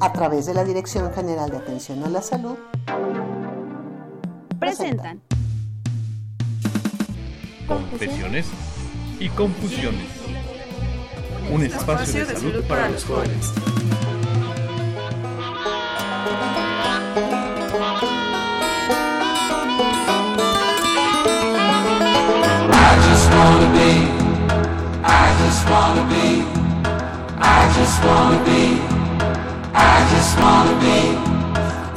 A través de la Dirección General de Atención a la Salud, presentan Confesiones y Confusiones. Un espacio de salud para los jóvenes. I just wanna be, I just wanna be, I just wanna be. I just wanna be.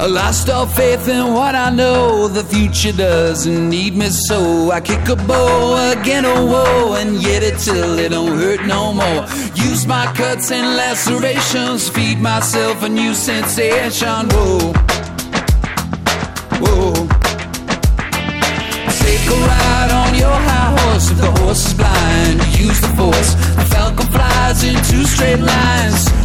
I lost all faith in what I know. The future doesn't need me, so I kick a bow again, oh whoa, and get it till it don't hurt no more. Use my cuts and lacerations, feed myself a new sensation. Whoa, whoa. Take a ride on your high horse if the horse is blind. Use the force. The falcon flies in two straight lines.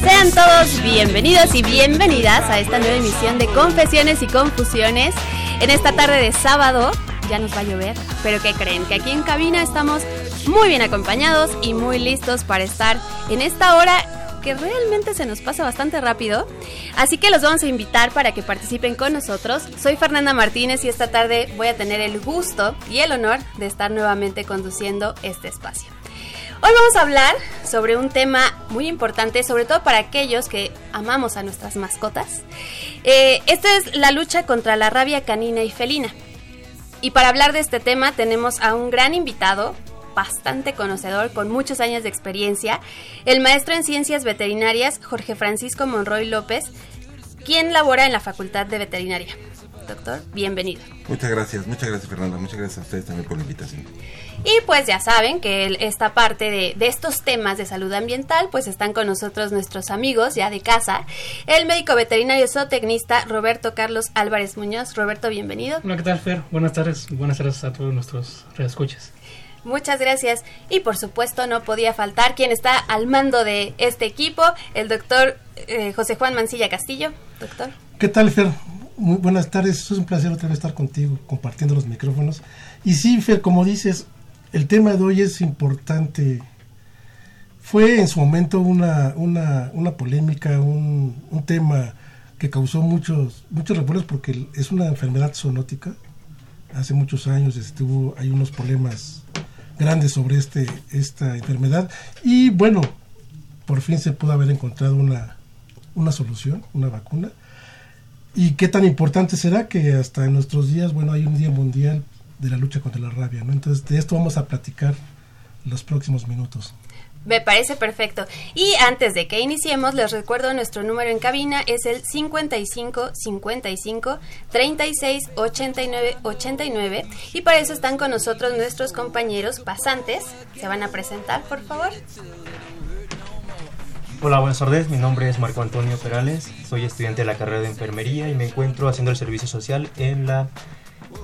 Sean todos bienvenidos y bienvenidas a esta nueva emisión de Confesiones y Confusiones. En esta tarde de sábado, ya nos va a llover, pero ¿qué creen? Que aquí en cabina estamos muy bien acompañados y muy listos para estar en esta hora que realmente se nos pasa bastante rápido. Así que los vamos a invitar para que participen con nosotros. Soy Fernanda Martínez y esta tarde voy a tener el gusto y el honor de estar nuevamente conduciendo este espacio. Hoy vamos a hablar sobre un tema muy importante, sobre todo para aquellos que amamos a nuestras mascotas. Eh, esta es la lucha contra la rabia canina y felina. Y para hablar de este tema tenemos a un gran invitado, bastante conocedor, con muchos años de experiencia, el maestro en ciencias veterinarias Jorge Francisco Monroy López, quien labora en la Facultad de Veterinaria. Doctor, bienvenido. Muchas gracias, muchas gracias Fernanda, muchas gracias a ustedes también por la invitación. Y pues ya saben que esta parte de, estos temas de salud ambiental, pues están con nosotros nuestros amigos ya de casa, el médico veterinario zootecnista Roberto Carlos Álvarez Muñoz. Roberto, bienvenido. Hola, ¿qué tal, Fer? Buenas tardes, buenas tardes a todos nuestros reescuchas. Muchas gracias. Y por supuesto no podía faltar quien está al mando de este equipo, el doctor eh, José Juan Mancilla Castillo. Doctor. ¿Qué tal, Fer? Muy buenas tardes. Es un placer otra vez estar contigo, compartiendo los micrófonos. Y sí, Fer, como dices, el tema de hoy es importante. Fue en su momento una, una, una polémica, un, un, tema que causó muchos, muchos revuelos porque es una enfermedad zoonótica. Hace muchos años estuvo, hay unos problemas grandes sobre este, esta enfermedad. Y bueno, por fin se pudo haber encontrado una, una solución, una vacuna. Y qué tan importante será que hasta en nuestros días, bueno, hay un día mundial de la lucha contra la rabia, ¿no? Entonces de esto vamos a platicar los próximos minutos. Me parece perfecto. Y antes de que iniciemos, les recuerdo nuestro número en cabina es el 55 55 36 89 89 y para eso están con nosotros nuestros compañeros pasantes. Se van a presentar, por favor. Hola, buenas tardes. Mi nombre es Marco Antonio Perales. Soy estudiante de la carrera de enfermería y me encuentro haciendo el servicio social en la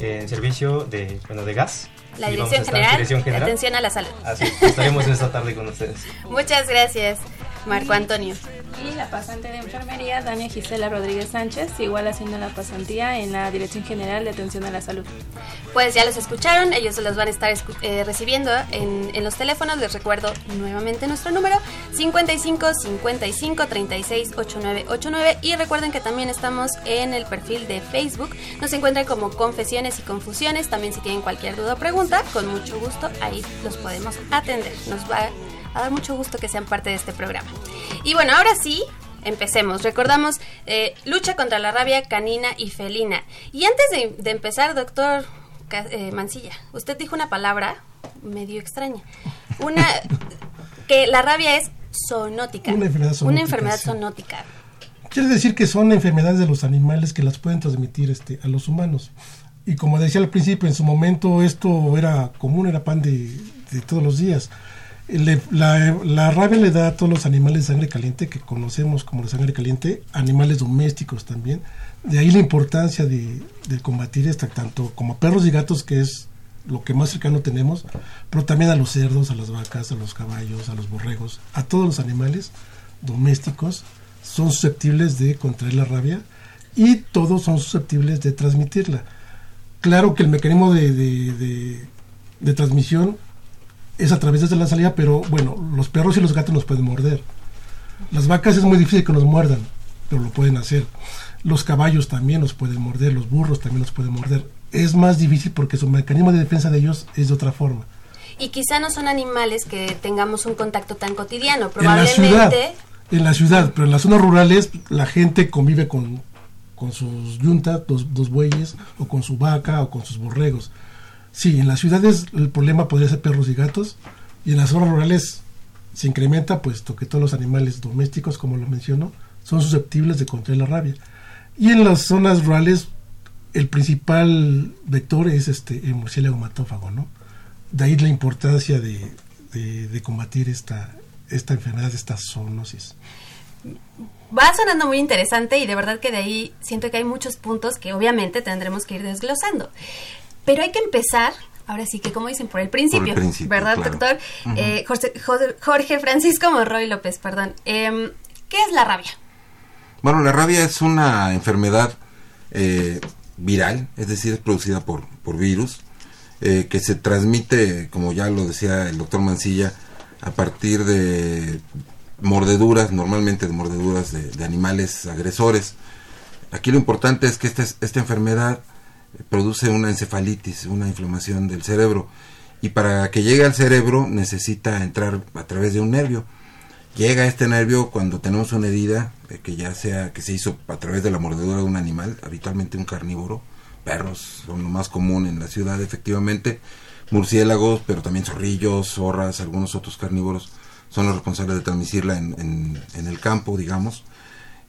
en servicio de, bueno, de gas. La dirección general, dirección general, Atención a la Salud. Así, estaremos esta tarde con ustedes. Muchas gracias, Marco Antonio. Y la pasante de enfermería, Dania Gisela Rodríguez Sánchez, igual haciendo la pasantía en la Dirección General de Atención a la Salud. Pues ya los escucharon, ellos los van a estar eh, recibiendo en, en, los teléfonos. Les recuerdo nuevamente nuestro número: 55 55 36 89 89. Y recuerden que también estamos en el perfil de Facebook. Nos encuentran como Confesiones y Confusiones. También, si tienen cualquier duda o pregunta, con mucho gusto ahí los podemos atender. Nos va a dar mucho gusto que sean parte de este programa. Y bueno, ahora sí, empecemos. Recordamos eh, lucha contra la rabia canina y felina. Y antes de, empezar, doctor eh, Mancilla, usted dijo una palabra medio extraña. Una que la rabia es zoonótica. Una enfermedad zoonótica. Una enfermedad zoonótica. Quiere decir que son enfermedades de los animales que las pueden transmitir este, a los humanos. Y como decía al principio, en su momento esto era común, era pan de, de todos los días La, rabia le da a todos los animales de sangre caliente que conocemos como de sangre caliente, animales domésticos también. De ahí la importancia de, combatir esta, tanto como perros y gatos, que es lo que más cercano tenemos, pero también a los cerdos, a las vacas, a los caballos, a los borregos, a todos los animales domésticos son susceptibles de contraer la rabia y todos son susceptibles de transmitirla. Claro que el mecanismo de transmisión es a través de la salida, pero bueno, los perros y los gatos nos pueden morder. Las vacas es muy difícil que nos muerdan, pero lo pueden hacer. Los caballos también nos pueden morder, los burros también nos pueden morder. Es más difícil porque su mecanismo de defensa de ellos es de otra forma. Y quizá no son animales que tengamos un contacto tan cotidiano. En la ciudad, Probablemente. en la ciudad, pero en las zonas rurales la gente convive con, con sus yuntas, dos, dos bueyes, o con su vaca, o con sus borregos. Sí, en las ciudades el problema podría ser perros y gatos, y en las zonas rurales se incrementa, puesto que todos los animales domésticos, como lo menciono, son susceptibles de contraer la rabia. Y en las zonas rurales el principal vector es este el murciélago matófago, ¿no? De ahí la importancia de, de- de combatir esta, esta enfermedad, esta zoonosis. Va sonando muy interesante y de verdad que de ahí siento que hay muchos puntos que obviamente tendremos que ir desglosando. Pero hay que empezar, ahora sí que como dicen, por el principio, principio, ¿verdad, claro. doctor? Eh, Jorge, Jorge- Francisco Monroy López, perdón. Em, ¿Qué es la rabia? Bueno, la rabia es una enfermedad eh, viral, es decir, es producida por, por virus, eh, que se transmite, como ya lo decía el doctor Mancilla, a partir de mordeduras, normalmente de mordeduras de, de animales agresores. Aquí lo importante es que esta, esta enfermedad produce una encefalitis, una inflamación del cerebro, y para que llegue al cerebro necesita entrar a través de un nervio. Llega este nervio cuando tenemos una herida eh, que ya sea que se hizo a través de la mordedura de un animal, habitualmente un carnívoro, perros son lo más común en la ciudad efectivamente, murciélagos, pero también zorrillos, zorras, algunos otros carnívoros son los responsables de transmitirla en, en- en el campo, digamos.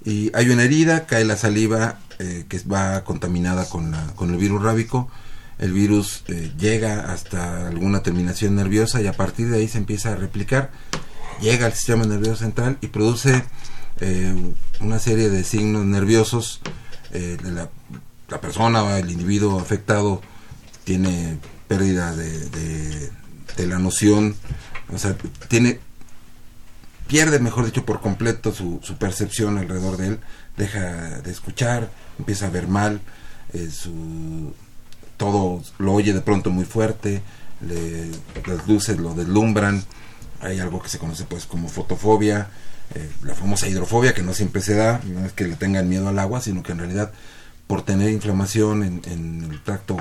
Y hay una herida, cae la saliva eh, que va contaminada con, la- con el virus rábico, el virus eh, llega hasta alguna terminación nerviosa y a partir de ahí se empieza a replicar llega al sistema nervioso central y produce eh, una serie de signos nerviosos. eh, de la, la persona el individuo afectado tiene pérdida de- de la noción, o sea, tiene pierde, mejor dicho, por completo su, su percepción alrededor de él, deja de escuchar, empieza a ver mal, eh, su, todo lo oye de pronto muy fuerte, le- las luces lo deslumbran, hay algo que se conoce pues como fotofobia, eh, la famosa hidrofobia que no siempre se da, no es que le tengan miedo al agua, sino que en realidad por tener inflamación en, en el tracto,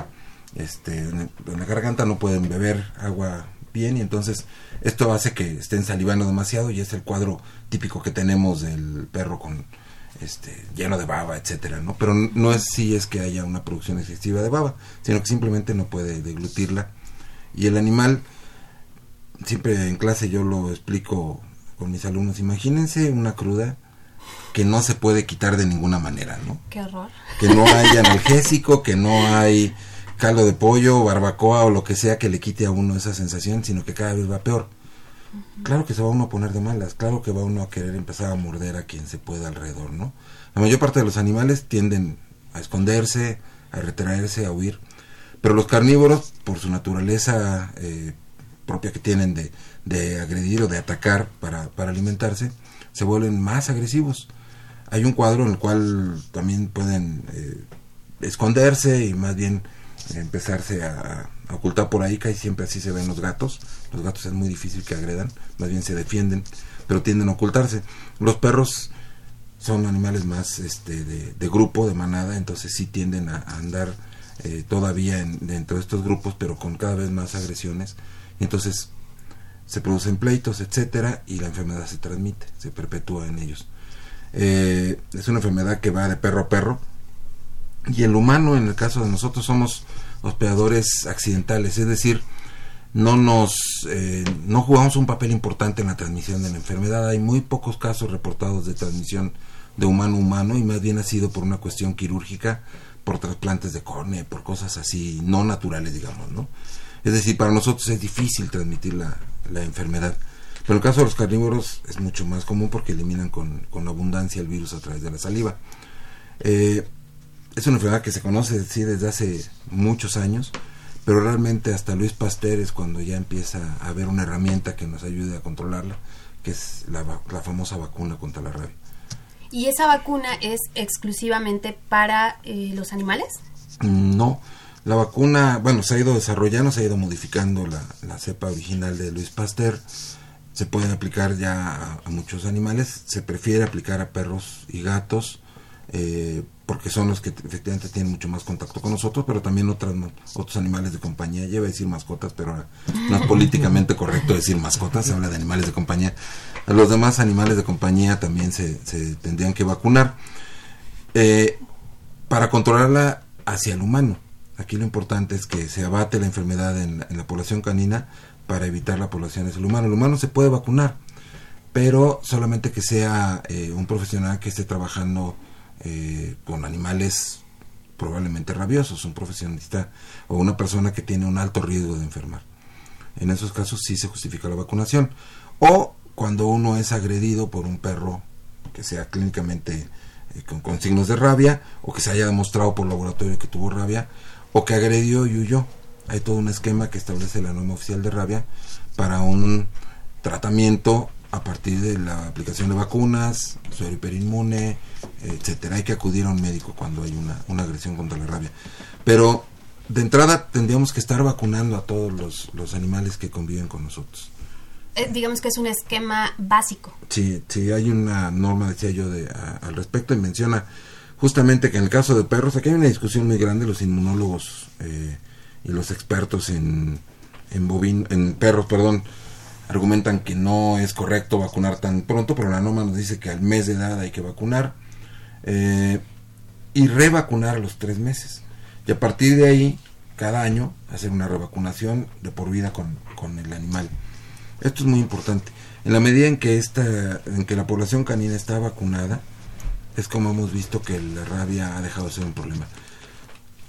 este, en, la garganta no pueden beber agua bien y entonces esto hace que estén salivando demasiado y es el cuadro típico que tenemos del perro con este lleno de baba, etcétera, ¿no? Pero no es si es que haya una producción excesiva de baba, sino que simplemente no puede deglutirla y el animal siempre en clase yo lo explico con mis alumnos, imagínense una cruda que no se puede quitar de ninguna manera, ¿no? Qué horror. Que no hay analgésico, que no hay caldo de pollo, barbacoa o lo que sea que le quite a uno esa sensación, sino que cada vez va peor. Claro que se va uno a poner de malas, claro que va uno a querer empezar a morder a quien se pueda alrededor, ¿no? La mayor parte de los animales tienden a esconderse, a retraerse, a huir, pero los carnívoros, por su naturaleza eh, propia que tienen de, de agredir o de atacar para, para alimentarse, se vuelven más agresivos. Hay un cuadro en el cual también pueden eh, esconderse y más bien empezarse a, ocultar por ahí, casi siempre así se ven los gatos. Los gatos es muy difícil que agredan, más bien se defienden, pero tienden a ocultarse. Los perros son animales más este, de, grupo, de manada, entonces sí tienden a, andar eh, todavía en- dentro de estos grupos, pero con cada vez más agresiones. Entonces se producen pleitos, etcétera, y la enfermedad se transmite, se perpetúa en ellos. Eh, es una enfermedad que va de perro a perro, y el humano, en el caso de nosotros, somos hospedadores accidentales, es decir, no nos eh, no jugamos un papel importante en la transmisión de la enfermedad. Hay muy pocos casos reportados de transmisión de humano a humano y más bien ha sido por una cuestión quirúrgica, por trasplantes de córnea, por cosas así no naturales, digamos, ¿no? Es decir, para nosotros es difícil transmitir la, enfermedad. Pero en el caso de los carnívoros es mucho más común porque eliminan con, con abundancia el virus a través de la saliva. Eh, es una enfermedad que se conoce sí, desde hace muchos años, pero realmente hasta Luis Pasteur es cuando ya empieza a haber una herramienta que nos ayude a controlarla, que es la, famosa vacuna contra la rabia. ¿Y esa vacuna es exclusivamente para eh, los animales? No, la vacuna, bueno, se ha ido desarrollando, se ha ido modificando la, la cepa original de Luis Pasteur. Se puede aplicar ya a, a muchos animales. Se prefiere aplicar a perros y gatos eh, porque son los que efectivamente tienen mucho más contacto con nosotros, pero también otras, otros animales de compañía. Lleva a decir mascotas, pero no es políticamente correcto decir mascotas, se habla de animales de compañía. Los demás animales de compañía también se, se tendrían que vacunar. Eh, para controlarla hacia el humano. Aquí lo importante es que se abate la enfermedad en, en la población canina para evitar la población hacia el humano. El humano se puede vacunar, pero solamente que sea eh, un profesional que esté trabajando eh, con animales probablemente rabiosos, un profesionista o una persona que tiene un alto riesgo de enfermar. En esos casos sí se justifica la vacunación. O cuando uno es agredido por un perro que sea clínicamente eh, con, con signos de rabia o que se haya demostrado por laboratorio que tuvo rabia o que agredió y huyó. Hay todo un esquema que establece la norma oficial de rabia para un tratamiento a partir de la aplicación de vacunas, suero hiperinmune, etcétera. Hay que acudir a un médico cuando hay una, una agresión contra la rabia. Pero de entrada tendríamos que estar vacunando a todos los, los animales que conviven con nosotros. Eh, digamos que es un esquema básico. Sí, sí, hay una norma, decía yo, de, a- al respecto y menciona justamente que en el caso de perros, aquí hay una discusión muy grande, los inmunólogos eh, y los expertos en, en, en perros, perdón, argumentan que no es correcto vacunar tan pronto, pero la norma nos dice que al mes de edad hay que vacunar eh, y revacunar a los tres meses. Y a partir de ahí, cada año, hacer una revacunación de por vida con, con el animal. Esto es muy importante. En la medida en que esta, en que la población canina está vacunada, es como hemos visto que la rabia ha dejado de ser un problema.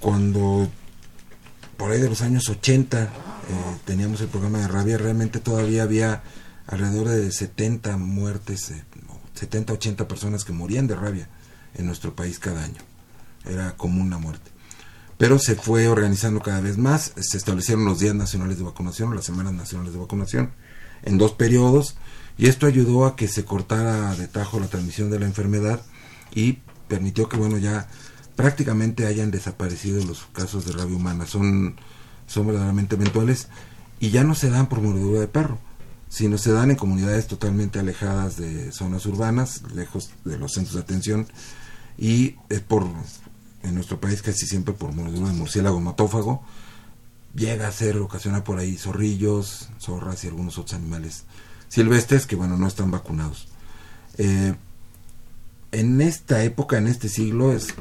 Cuando por ahí de los años 80 eh, teníamos el programa de rabia, realmente todavía había alrededor de 70 muertes, eh, 70, 80 personas que morían de rabia en nuestro país cada año. Era común la muerte. Pero se fue organizando cada vez más, se establecieron los días nacionales de vacunación, las semanas nacionales de vacunación, en dos periodos, y esto ayudó a que se cortara de tajo la transmisión de la enfermedad y permitió que, bueno, ya prácticamente hayan desaparecido los casos de rabia humana. Son, son verdaderamente eventuales y ya no se dan por mordedura de perro, sino se dan en comunidades totalmente alejadas de zonas urbanas, lejos de los centros de atención y es por en nuestro país casi siempre por mordedura de murciélago hematófago llega a ser ocasionar por ahí zorrillos, zorras y algunos otros animales silvestres que bueno no están vacunados. Eh, en esta época, en este siglo, es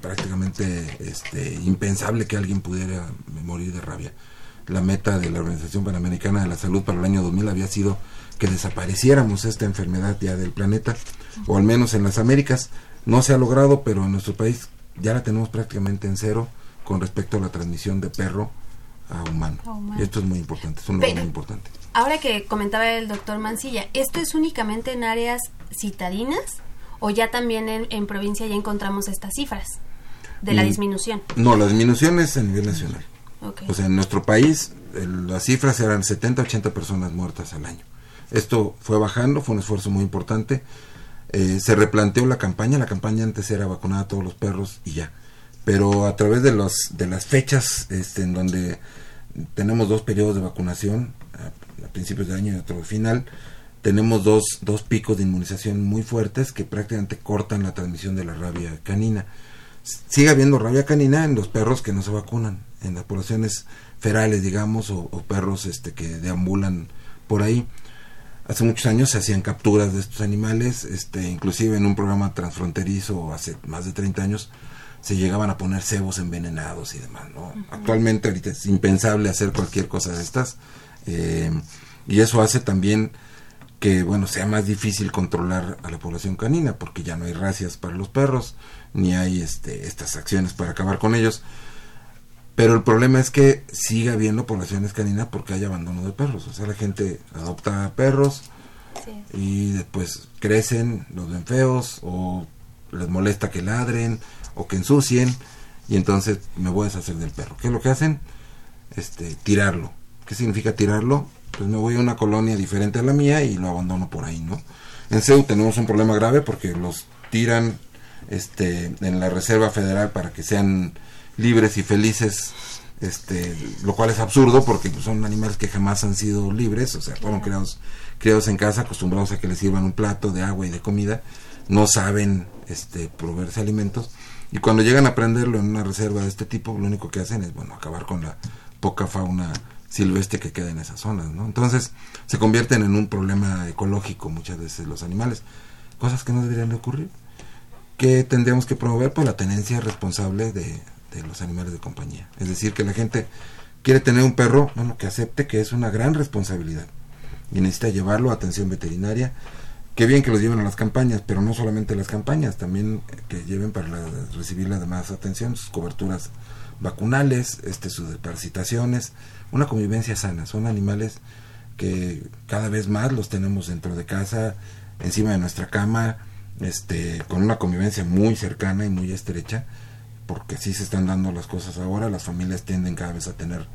prácticamente este, impensable que alguien pudiera morir de rabia. La meta de la Organización Panamericana de la Salud para el año 2000 había sido que desapareciéramos esta enfermedad ya del planeta, o al menos en las Américas. No se ha logrado, pero en nuestro país ya la tenemos prácticamente en cero con respecto a la transmisión de perro a humano. Y esto es muy importante, es un logro muy importante. Ahora que comentaba el doctor Mancilla, ¿esto es únicamente en áreas citadinas o ya también en, en provincia ya encontramos estas cifras de la Mm, disminución? No, la disminución es a nivel nacional. O sea, en nuestro país el- las cifras eran 70, 80 personas muertas al año. Esto fue bajando, fue un esfuerzo muy importante. Eh, se replanteó la campaña, la campaña antes era vacunar a todos los perros y ya. Pero a través de, los, de las fechas este, en donde tenemos dos periodos de vacunación, a, principios de año y otro al final, tenemos dos, dos picos de inmunización muy fuertes que prácticamente cortan la transmisión de la rabia canina. Sigue habiendo rabia canina en los perros que no se vacunan, en las poblaciones ferales, digamos, o, o perros este, que deambulan por ahí. Hace muchos años se hacían capturas de estos animales, este, inclusive en un programa transfronterizo hace más de 30 años se llegaban a poner cebos envenenados y demás. ¿no? Actualmente ahorita es impensable hacer cualquier cosa de estas eh, y eso hace también que bueno sea más difícil controlar a la población canina porque ya no hay racias para los perros ni hay este, estas acciones para acabar con ellos Pero el problema es que sigue habiendo poblaciones caninas porque hay abandono de perros. O sea, la gente adopta perros y después crecen, los ven feos o les molesta que ladren o que ensucien y entonces me voy a deshacer del perro. ¿Qué es lo que hacen? Este, tirarlo. ¿Qué significa tirarlo? Pues me voy a una colonia diferente a la mía y lo abandono por ahí, ¿no? En CEU tenemos un problema grave porque los tiran este, en la Reserva Federal para que sean libres y felices, este, lo cual es absurdo porque pues, son animales que jamás han sido libres, o sea, fueron criados, criados en casa, acostumbrados a que les sirvan un plato de agua y de comida, no saben este, proveerse alimentos y cuando llegan a aprenderlo en una reserva de este tipo, lo único que hacen es, bueno, acabar con la poca fauna silvestre que queda en esas zonas, ¿no? Entonces se convierten en un problema ecológico muchas veces los animales, cosas que no deberían de ocurrir. que tendríamos que promover? Pues la tenencia responsable de, de los animales de compañía. Es decir, que la gente quiere tener un perro, bueno, que acepte que es una gran responsabilidad y necesita llevarlo a atención veterinaria. Qué bien que los lleven a las campañas, pero no solamente a las campañas, también que lleven para recibir la demás atención, sus coberturas vacunales, este, sus desparasitaciones, una convivencia sana. Son animales que cada vez más los tenemos dentro de casa, encima de nuestra cama, este, con una convivencia muy cercana y muy estrecha, porque así se están dando las cosas ahora, las familias tienden cada vez a tener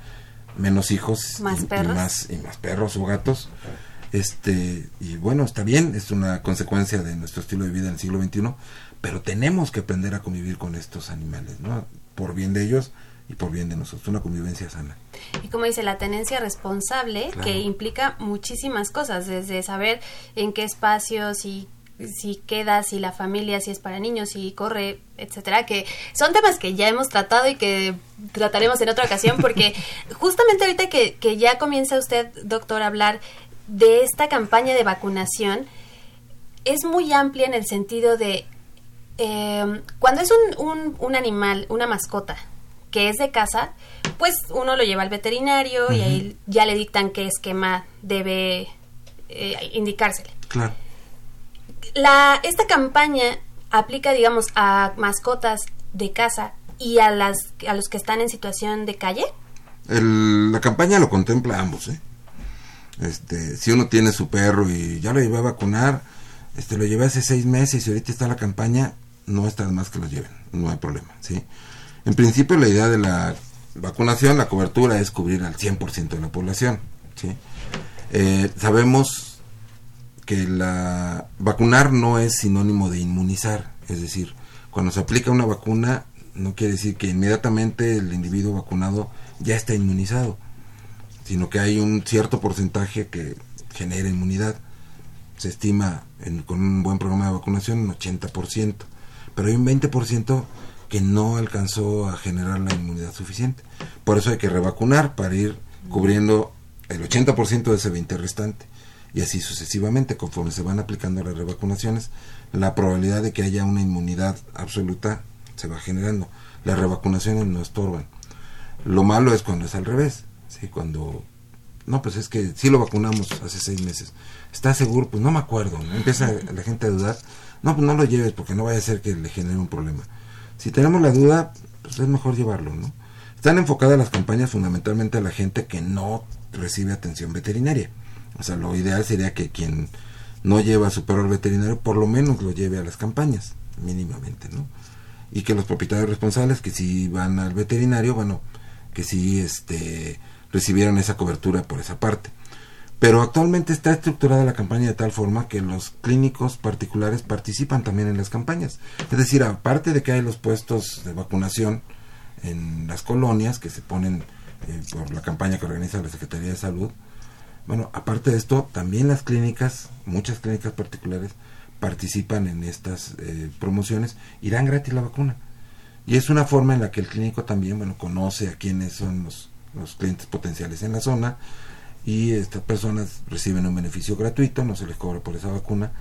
menos hijos Más y, y más y más perros o gatos. Este, y bueno, está bien, es una consecuencia de nuestro estilo de vida en el siglo XXI, pero tenemos que aprender a convivir con estos animales, ¿no? Por bien de ellos y por bien de nosotros, una convivencia sana. Y como dice, la tenencia responsable, Claro. que implica muchísimas cosas, desde saber en qué espacio, si, si queda, si la familia, si es para niños, si corre, etcétera, que son temas que ya hemos tratado y que trataremos en otra ocasión, porque justamente ahorita que, que ya comienza usted, doctor, a hablar de esta campaña de vacunación, es muy amplia en el sentido de eh, cuando es un, un, un animal, una mascota que es de casa, pues uno lo lleva al veterinario y ahí ya le dictan qué esquema debe eh, indicársele. Claro. La, esta campaña aplica, digamos, a mascotas de casa y a, las, a los que están en situación de calle. El- la campaña lo contempla ambos, ¿eh? Este, si uno tiene su perro y ya lo llevé a vacunar, este, lo llevé hace seis meses y ahorita está la campaña, no está más que lo lleven, no hay problema, ¿sí? En principio la idea de la vacunación, la cobertura es cubrir al 100% de la población, ¿sí? Eh, sabemos que la vacunar no es sinónimo de inmunizar, es decir, cuando se aplica una vacuna no quiere decir que inmediatamente el individuo vacunado ya está inmunizado, sino que hay un cierto porcentaje que genera inmunidad. Se estima en- con un buen programa de vacunación un 80%, pero hay un 20% que no alcanzó a generar la inmunidad suficiente. Por eso hay que revacunar para ir cubriendo el 80% de ese 20 restante. Y así sucesivamente, conforme se van aplicando las revacunaciones, la probabilidad de que haya una inmunidad absoluta se va generando. Las revacunaciones no estorban. Lo malo es cuando es al revés, ¿sí? Cuando, no, pues es que sí lo vacunamos hace seis meses. ¿Estás seguro? Pues no me acuerdo. Empieza la gente a dudar. No, pues no lo lleves porque no vaya a ser que le genere un problema. Si tenemos la duda, pues es mejor llevarlo, ¿no? Están enfocadas las campañas fundamentalmente a la gente que no recibe atención veterinaria. O sea, lo ideal sería que quien no lleva a su perro al veterinario, por lo menos lo lleve a las campañas, mínimamente, ¿no? Y que los propietarios responsables que si van al veterinario, bueno, que sí este, recibieran esa cobertura por esa parte. Pero actualmente está estructurada la campaña de tal forma que los clínicos particulares participan también en las campañas. Es decir, aparte de que hay los puestos de vacunación en las colonias que se ponen eh, por la campaña que organiza la Secretaría de Salud, bueno, aparte de esto, también las clínicas, muchas clínicas particulares participan en estas eh, promociones y dan gratis la vacuna. Y es una forma en la que el clínico también, bueno, conoce a quiénes son los, los clientes potenciales en la zona y estas personas reciben un beneficio gratuito, no se les cobra por esa vacuna,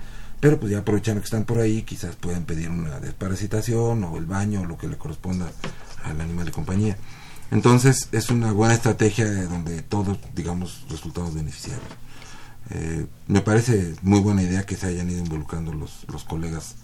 pero pues ya aprovechando que están por ahí, quizás pueden pedir una desparasitación o el baño o lo que le corresponda al animal de compañía. Entonces es una buena estrategia de donde todos, digamos, resultamos beneficiarios. Eh, me parece muy buena idea que se hayan ido involucrando los, los colegas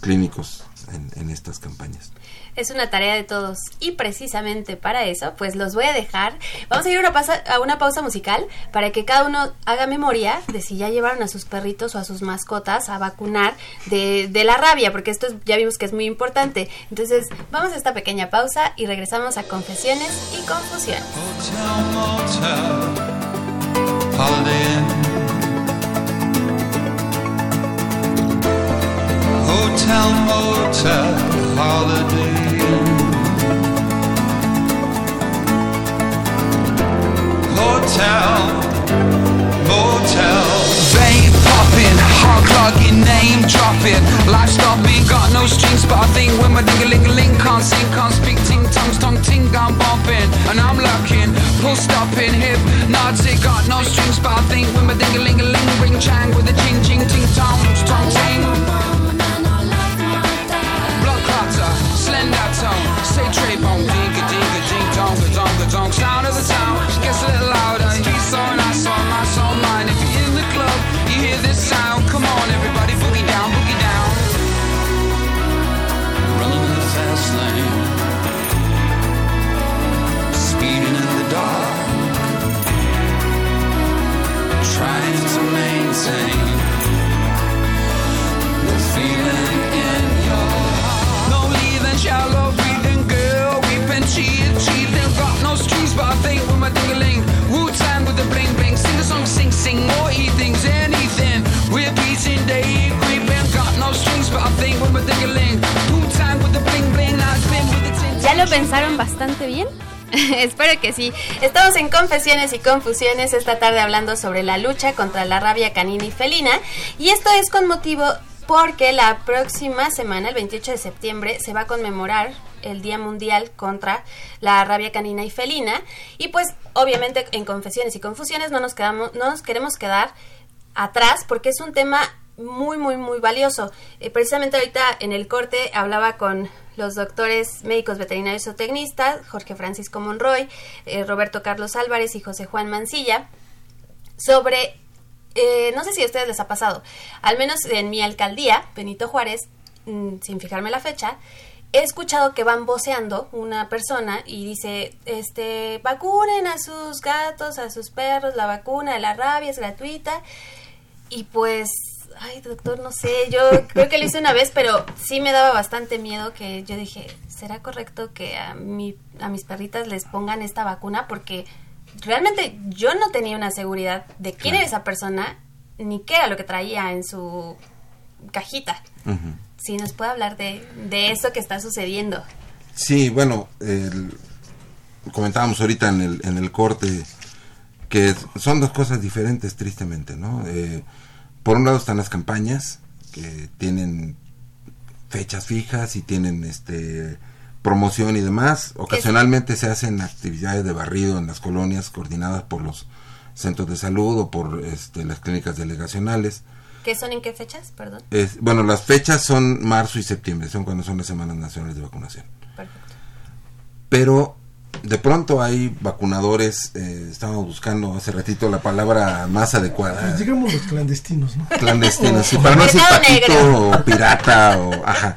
clínicos en, en estas campañas. Es una tarea de todos y precisamente para eso, pues los voy a dejar. Vamos a ir a una, pausa, a una pausa musical para que cada uno haga memoria de si ya llevaron a sus perritos o a sus mascotas a vacunar de, de la rabia, porque esto es- ya vimos que es muy importante. Entonces, vamos a esta pequeña pausa y regresamos a confesiones y confusiones. Holiday Inn. Hotel, motel, holiday Inn. Hotel, motel. Vein popping, hard clogging, name dropping. Life stopping, got no strings, but I think when my ding a ling a ling can't sing, can't speak, ting tongues, tongue ting, I'm bumping, and I'm looking, pull stopping, hip, Nazi, got no strings, but I think when my ding a ling a ling ring chang with a ching ching ting tongues, tongue ting. Slender tone, say tray bone, ding a ding a ding dong a dong a dong. Sound of the town gets a little louder. He's so and I saw my soul mine. If you're in the club, you hear this sound. Come on, everybody, boogie down, boogie down. Running in the fast lane, speeding in the dark, trying to maintain ¿Ya lo pensaron bastante bien? Espero que sí. Estamos en Confesiones y Confusiones esta tarde hablando sobre la lucha contra la rabia canina y felina. Y esto es con motivo porque la próxima semana, el 28 de septiembre, se va a conmemorar el Día Mundial contra la rabia canina y felina. Y pues, obviamente, en Confesiones y Confusiones no nos, quedamos, no nos queremos quedar atrás porque es un tema muy, muy, muy valioso. Eh, precisamente ahorita en el corte hablaba con los doctores médicos veterinarios o tecnistas, Jorge Francisco Monroy, eh, Roberto Carlos Álvarez y José Juan Mancilla, sobre, eh, no sé si a ustedes les ha pasado, al menos en mi alcaldía, Benito Juárez, mm, sin fijarme la fecha, he escuchado que van voceando una persona y dice, este, vacunen a sus gatos, a sus perros, la vacuna de la rabia es gratuita. Y pues, ay, doctor, no sé, yo creo que lo hice una vez, pero sí me daba bastante miedo que yo dije, ¿será correcto que a, mi, a mis perritas les pongan esta vacuna? Porque realmente yo no tenía una seguridad de quién era esa persona, ni qué era lo que traía en su cajita. Si nos puede hablar de, de eso que está sucediendo. Sí, bueno, el- comentábamos ahorita en el, en el corte que son dos cosas diferentes, tristemente, ¿no? Eh, por un lado están las campañas, que tienen fechas fijas y tienen este promoción y demás. Ocasionalmente se hacen actividades de barrido en las colonias coordinadas por los centros de salud o por este, las clínicas delegacionales. ¿Qué son en qué fechas? Perdón. Es- bueno, las fechas son marzo y septiembre, son cuando son las semanas nacionales de vacunación. Perfecto. Pero de pronto hay vacunadores, eh, estábamos buscando hace ratito la palabra más adecuada. Pues digamos los clandestinos, ¿no? Clandestinos, sí, para no decir negro. o pirata o ajá.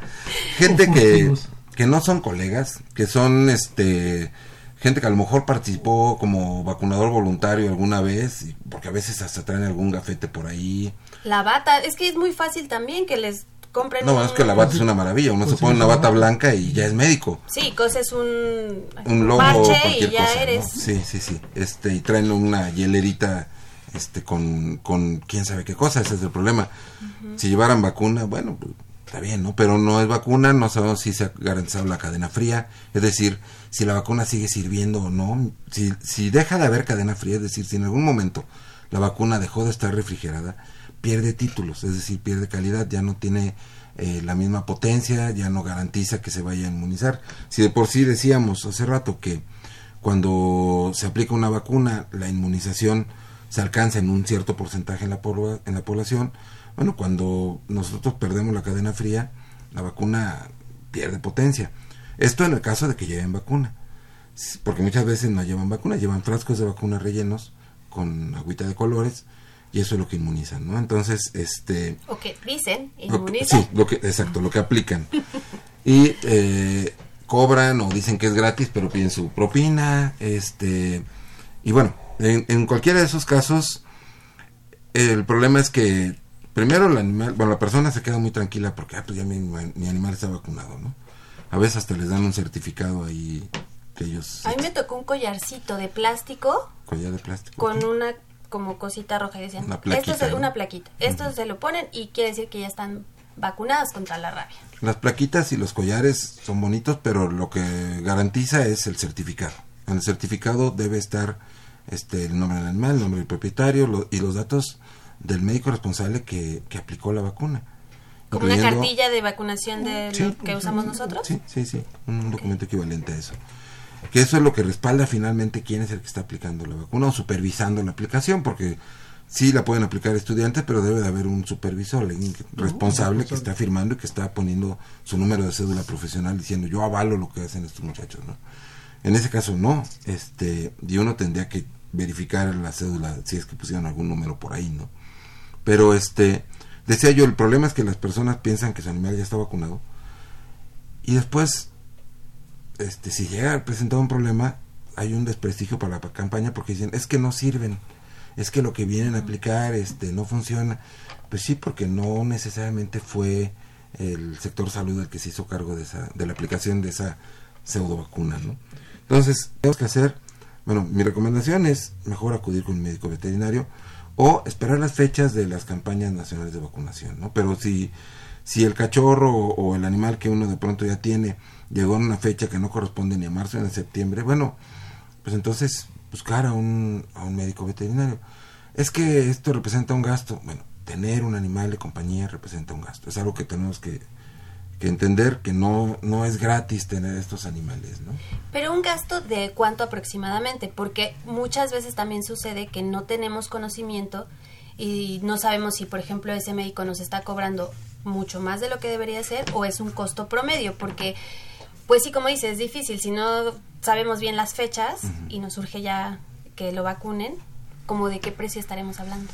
Gente O que, que no son colegas, que son este gente que a lo mejor participó como vacunador voluntario alguna vez, y- porque a veces hasta traen algún gafete por ahí. La bata, es que es muy fácil también que les compren No, un- es que la bata es una maravilla, uno se Pues sí, pone una bata blanca y ya es médico. Sí, coses un, un logo parche y cualquier ya cosa, ¿no? eres. Sí, sí, sí. Este, y traen una hielerita este con, con quién sabe qué cosa, ese es el problema. Si llevaran vacuna, bueno, pues, está bien, ¿no? Pero no es vacuna, no sabemos si se ha garantizado la cadena fría, es decir, si la vacuna sigue sirviendo o no. Si, si deja de haber cadena fría, es decir, si en algún momento la vacuna dejó de estar refrigerada, pierde títulos, es decir, pierde calidad, ya no tiene eh, la misma potencia, ya no garantiza que se vaya a inmunizar. Si de por sí decíamos hace rato que cuando se aplica una vacuna, la inmunización se alcanza en un cierto porcentaje en la, en la población, bueno, cuando nosotros perdemos la cadena fría, la vacuna pierde potencia. Esto en el caso de que lleven vacuna, porque muchas veces no llevan vacuna, llevan frascos de vacuna rellenos con agüita de colores y eso es lo que inmunizan, ¿no? Entonces, este... O que dicen, lo que- inmunizan. sí, lo que, exacto, lo que aplican. y eh, cobran o dicen que es gratis, pero piden su propina, este... Y bueno, en, en cualquiera de esos casos, el problema es que primero el animal, bueno, la persona se queda muy tranquila porque, ah, pues ya mi, mi animal está vacunado, ¿no? A veces hasta les dan un certificado ahí que ellos... A mí me tocó un collarcito de plástico collar de plástico. con una como cosita roja y decían, Una esto plaquita, es ¿no? una plaquita, esto se lo ponen y quiere decir que ya están vacunados contra la rabia. Las plaquitas y los collares son bonitos, pero lo que garantiza es el certificado. En el certificado debe estar este el nombre del animal, el nombre del propietario lo- y los datos del médico responsable que, que aplicó la vacuna. Como una cartilla de vacunación de Sí, lo que usamos nosotros. Sí, sí, sí, un documento equivalente a eso. Que eso es lo que respalda finalmente quién es el que está aplicando la vacuna o supervisando la aplicación, porque sí la pueden aplicar estudiantes, pero debe de haber un supervisor, alguien responsable que está firmando y que está poniendo su número de cédula profesional diciendo yo avalo lo que hacen estos muchachos, ¿no? En ese caso no, este, y uno tendría que verificar la cédula si es que pusieron algún número por ahí, ¿no? Pero este, decía yo, el problema es que las personas piensan que su animal ya está vacunado y después, este, si llega a presentar un problema, hay un desprestigio para la pa- campaña porque dicen, es que no sirven, es que lo que vienen a aplicar este, no funciona. Pues sí, porque no necesariamente fue el sector salud el que se hizo cargo de, esa, de la aplicación de esa pseudo vacuna, ¿no? Entonces, tenemos que hacer, bueno, mi recomendación es mejor acudir con un médico veterinario o esperar las fechas de las campañas nacionales de vacunación, ¿no? Pero si, si el cachorro o, o el animal que uno de pronto ya tiene llegó en una fecha que no corresponde ni a marzo ni a septiembre, bueno, pues entonces buscar a un, a un médico veterinario. Es que esto representa un gasto. Bueno, tener un animal de compañía representa un gasto. Es algo que tenemos que, que entender que no, no es gratis tener estos animales, ¿no? Pero un gasto de cuánto aproximadamente, porque muchas veces también sucede que no tenemos conocimiento y no sabemos si, por ejemplo, ese médico nos está cobrando mucho más de lo que debería ser o es un costo promedio, porque, pues sí, como dices, es difícil, si no sabemos bien las fechas y nos surge ya que lo vacunen, como de qué precio estaremos hablando.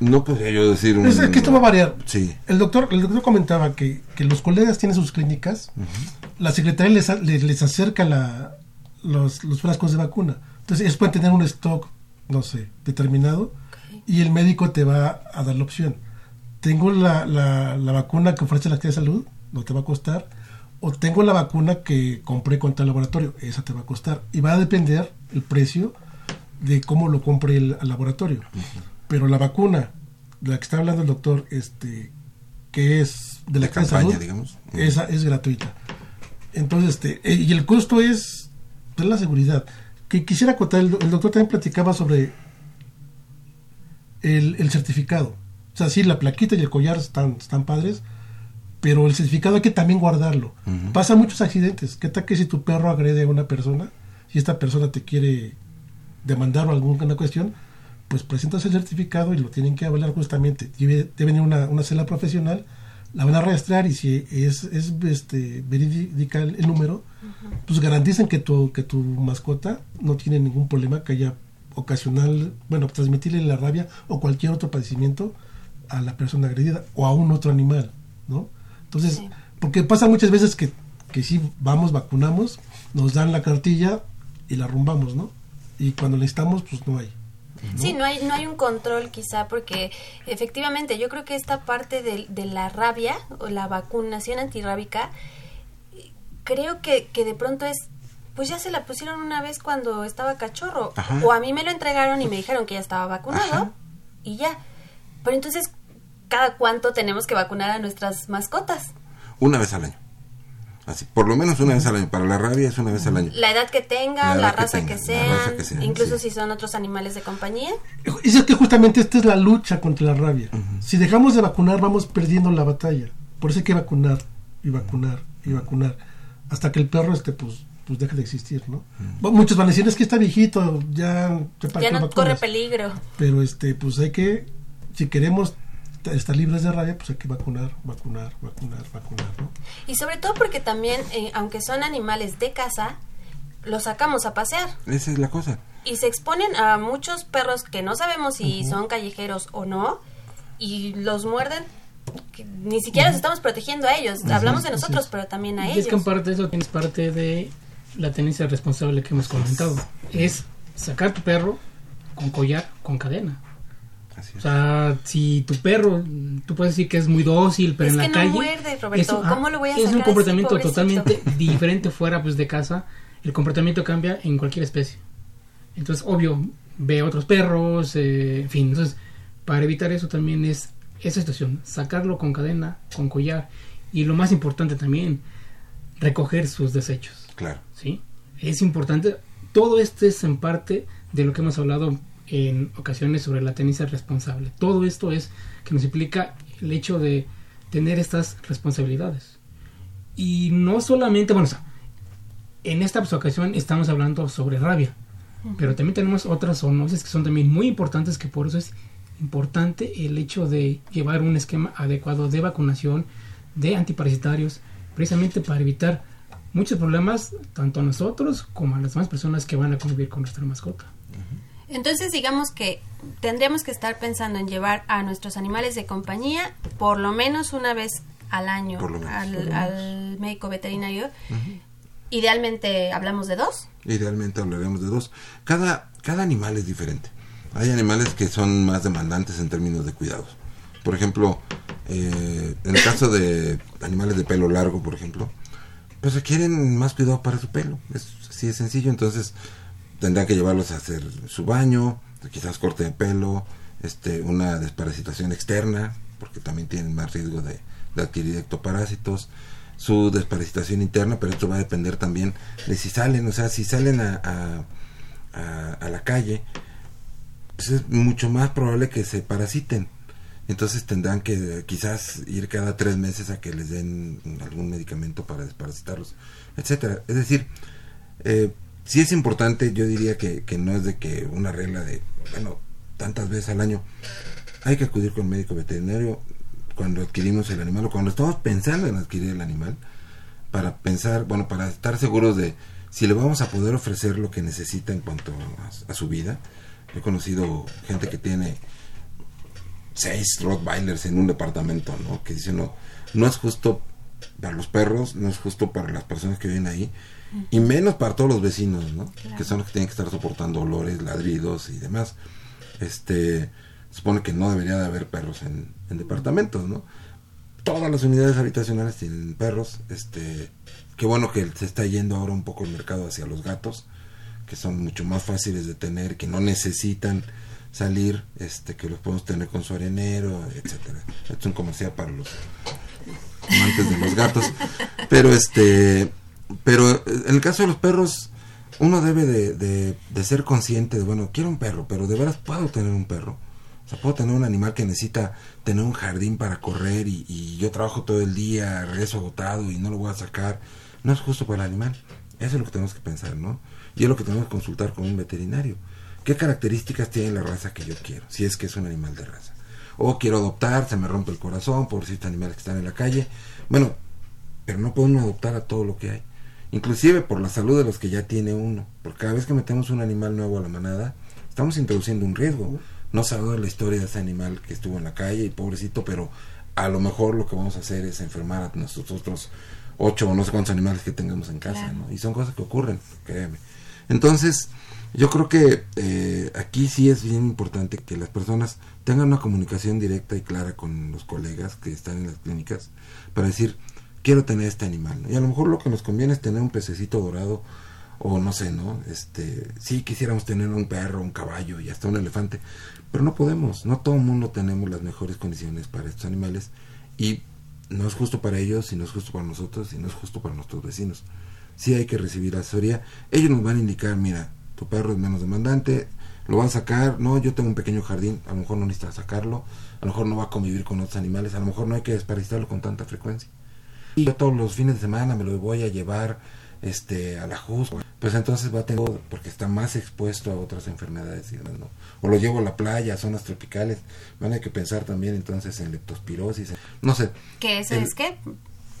No podría yo decir un... Es que esto va a variar. Sí. El doctor, el doctor comentaba que, que los colegas tienen sus clínicas, la secretaría les, les, les acerca la, los, los frascos de vacuna. Entonces ellos pueden tener un stock, no sé, determinado, y el médico te va a dar la opción. Tengo la, la, la vacuna que ofrece la Secretaría de Salud, no te va a costar, o tengo la vacuna que compré con tal laboratorio, esa te va a costar. Y va a depender el precio de cómo lo compre el, el laboratorio. Pero la vacuna, de la que está hablando el doctor, este, que es de la de campaña, Salud, digamos. esa es gratuita. Entonces, este, eh, y el costo es de la seguridad. Que quisiera acotar, el, el doctor también platicaba sobre el, el certificado. O sea, sí, la plaquita y el collar están, están padres, pero el certificado hay que también guardarlo. Pasa muchos accidentes. ¿Qué tal que si tu perro agrede a una persona y esta persona te quiere demandar o alguna cuestión? Pues presentas el certificado y lo tienen que avalar justamente. Debe, debe venir una, una cela profesional, la van a registrar y si es, es este, verídica el, el número, pues garantizan que tu, que tu mascota no tiene ningún problema que haya ocasional, bueno, transmitirle la rabia o cualquier otro padecimiento a la persona agredida o a un otro animal, ¿no? Entonces, porque pasa muchas veces que, que si vamos, vacunamos, nos dan la cartilla y la arrumbamos, ¿no? Y cuando necesitamos, pues no hay. Sí, no hay, no hay un control quizá porque efectivamente yo creo que esta parte de, de la rabia o la vacunación antirrábica creo que, que de pronto es pues ya se la pusieron una vez cuando estaba cachorro Ajá. o a mí me lo entregaron y me dijeron que ya estaba vacunado Ajá. y ya. Pero entonces cada cuánto tenemos que vacunar a nuestras mascotas? Una vez al año. Así, por lo menos una vez al año. Para la rabia es una vez al año. La edad que tenga, La la, edad que raza, tenga, que la sean, raza que sean, incluso sí. si son otros animales de compañía. Y es que justamente esta es la lucha contra la rabia. Si dejamos de vacunar, vamos perdiendo la batalla. Por eso hay que vacunar y vacunar y vacunar hasta que el perro este pues pues deje de existir, ¿no? Bueno, Muchos van a decir es que está viejito, ya ya no vacunas?". corre peligro. Pero este pues hay que si queremos estar libres de rabia, pues hay que vacunar, vacunar, vacunar, vacunar, ¿no? Y sobre todo porque también, eh, aunque son animales de casa, los sacamos a pasear. Esa es la cosa. y se exponen a muchos perros que no sabemos si son callejeros o no y los muerden. que ni siquiera los estamos protegiendo a ellos. Hablamos de nosotros, pero también a Y ellos. es que en parte eso tienes parte de la tenencia responsable que hemos comentado. Es sacar tu perro con collar, con cadena. O sea, si tu perro, tú puedes decir que es muy dócil, pero Es en que la no calle. muerde, Roberto. eso, ¿Cómo lo voy a Es un comportamiento totalmente diferente fuera pues, de casa. El comportamiento cambia en cualquier especie. Entonces, obvio, ve otros perros, eh, en fin. Entonces, para evitar eso también es esa situación: sacarlo con cadena, con collar. Y lo más importante también, recoger sus desechos. Claro. ¿sí? Es importante. Todo esto es en parte de lo que hemos hablado en ocasiones sobre la tenencia responsable. Todo esto es que nos implica el hecho de tener estas responsabilidades. Y no solamente, bueno, o sea, en esta pues, ocasión estamos hablando sobre rabia, pero también tenemos otras zoonoses que son también muy importantes, que por eso es importante el hecho de llevar un esquema adecuado de vacunación, de antiparasitarios, precisamente para evitar muchos problemas tanto a nosotros como a las demás personas que van a convivir con nuestra mascota. Entonces, digamos que tendríamos que estar pensando en llevar a nuestros animales de compañía por lo menos una vez al año menos. al, médico veterinario. Idealmente hablamos de dos. Idealmente hablaremos de dos. Cada, cada animal es diferente. Hay animales que son más demandantes en términos de cuidados. Por ejemplo, eh, en el caso de animales de pelo largo, por ejemplo, pues requieren más cuidado para su pelo. Es así de sencillo. Entonces tendrán que llevarlos a hacer su baño, quizás corte de pelo, este, una desparasitación externa, porque también tienen más riesgo de, adquirir ectoparásitos su desparasitación interna, pero esto va a depender también de si salen, o sea, si salen a, a, a- a la calle, pues es mucho más probable que se parasiten. Entonces tendrán que quizás ir cada tres meses a que les den algún medicamento para desparasitarlos, etcétera. Es decir, eh, sí es importante, yo diría que, que no es de que una regla de, bueno, tantas veces al año, hay que acudir con el médico veterinario cuando adquirimos el animal o cuando estamos pensando en adquirir el animal para pensar, bueno, para estar seguros de si le vamos a poder ofrecer lo que necesita en cuanto a, su vida. He conocido gente que tiene seis Rottweilers en un departamento, ¿no? Que dice, no, no es justo para los perros, no es justo para las personas que viven ahí, y menos para todos los vecinos, ¿no? Claro. Que son los que tienen que estar soportando olores, ladridos y demás. Este, supone que no debería de haber perros en, en departamentos, ¿no? Todas las unidades habitacionales tienen perros, este, qué bueno que se está yendo ahora un poco el mercado hacia los gatos, que son mucho más fáciles de tener, que no necesitan salir, este, que los podemos tener con su arenero, etcétera. Esto es un comercial para los amantes de los gatos, pero este, pero eh, en el caso de los perros, uno debe de, de, de ser consciente de, bueno, quiero un perro, pero de veras puedo tener un perro. O sea, puedo tener un animal que necesita tener un jardín para correr y, yo trabajo todo el día, regreso agotado y no lo voy a sacar. No es justo para el animal. Eso es lo que tenemos que pensar, ¿no? Y es lo que tenemos que consultar con un veterinario. ¿Qué características tiene la raza que yo quiero? Si es que es un animal de raza. O quiero adoptar, se me rompe el corazón por ciertos animales que están en la calle. Bueno, pero no podemos adoptar a todo lo que hay. Inclusive por la salud de los que ya tiene uno. Porque cada vez que metemos un animal nuevo a la manada, estamos introduciendo un riesgo. No sabemos la historia de ese animal que estuvo en la calle y pobrecito, pero a lo mejor lo que vamos a hacer es enfermar a nuestros otros ocho o no sé cuántos animales que tengamos en casa, Claro. ¿no? Y son cosas que ocurren, créeme. Entonces, yo creo que eh, aquí sí es bien importante que las personas tengan una comunicación directa y clara con los colegas que están en las clínicas para decir, quiero tener este animal. Y a lo mejor lo que nos conviene es tener un pececito dorado o no sé, ¿no? Este, sí quisiéramos tener un perro, un caballo y hasta un elefante, pero no podemos, no todo el mundo tenemos las mejores condiciones para estos animales y no es justo para ellos, y no es justo para nosotros, y no es justo para nuestros vecinos. Sí hay que recibir asesoría. Ellos nos van a indicar, mira, tu perro es menos demandante, lo van a sacar, no, yo tengo un pequeño jardín, a lo mejor no necesitas sacarlo, a lo mejor no va a convivir con otros animales, a lo mejor no hay que desparasitarlo con tanta frecuencia. Y yo todos los fines de semana me lo voy a llevar este a la JUS, pues entonces va a tener, porque está más expuesto a otras enfermedades y demás, ¿no? O lo llevo a la playa, a zonas tropicales, van a hay que pensar también entonces en leptospirosis, en- no sé. ¿Qué eso El- es qué?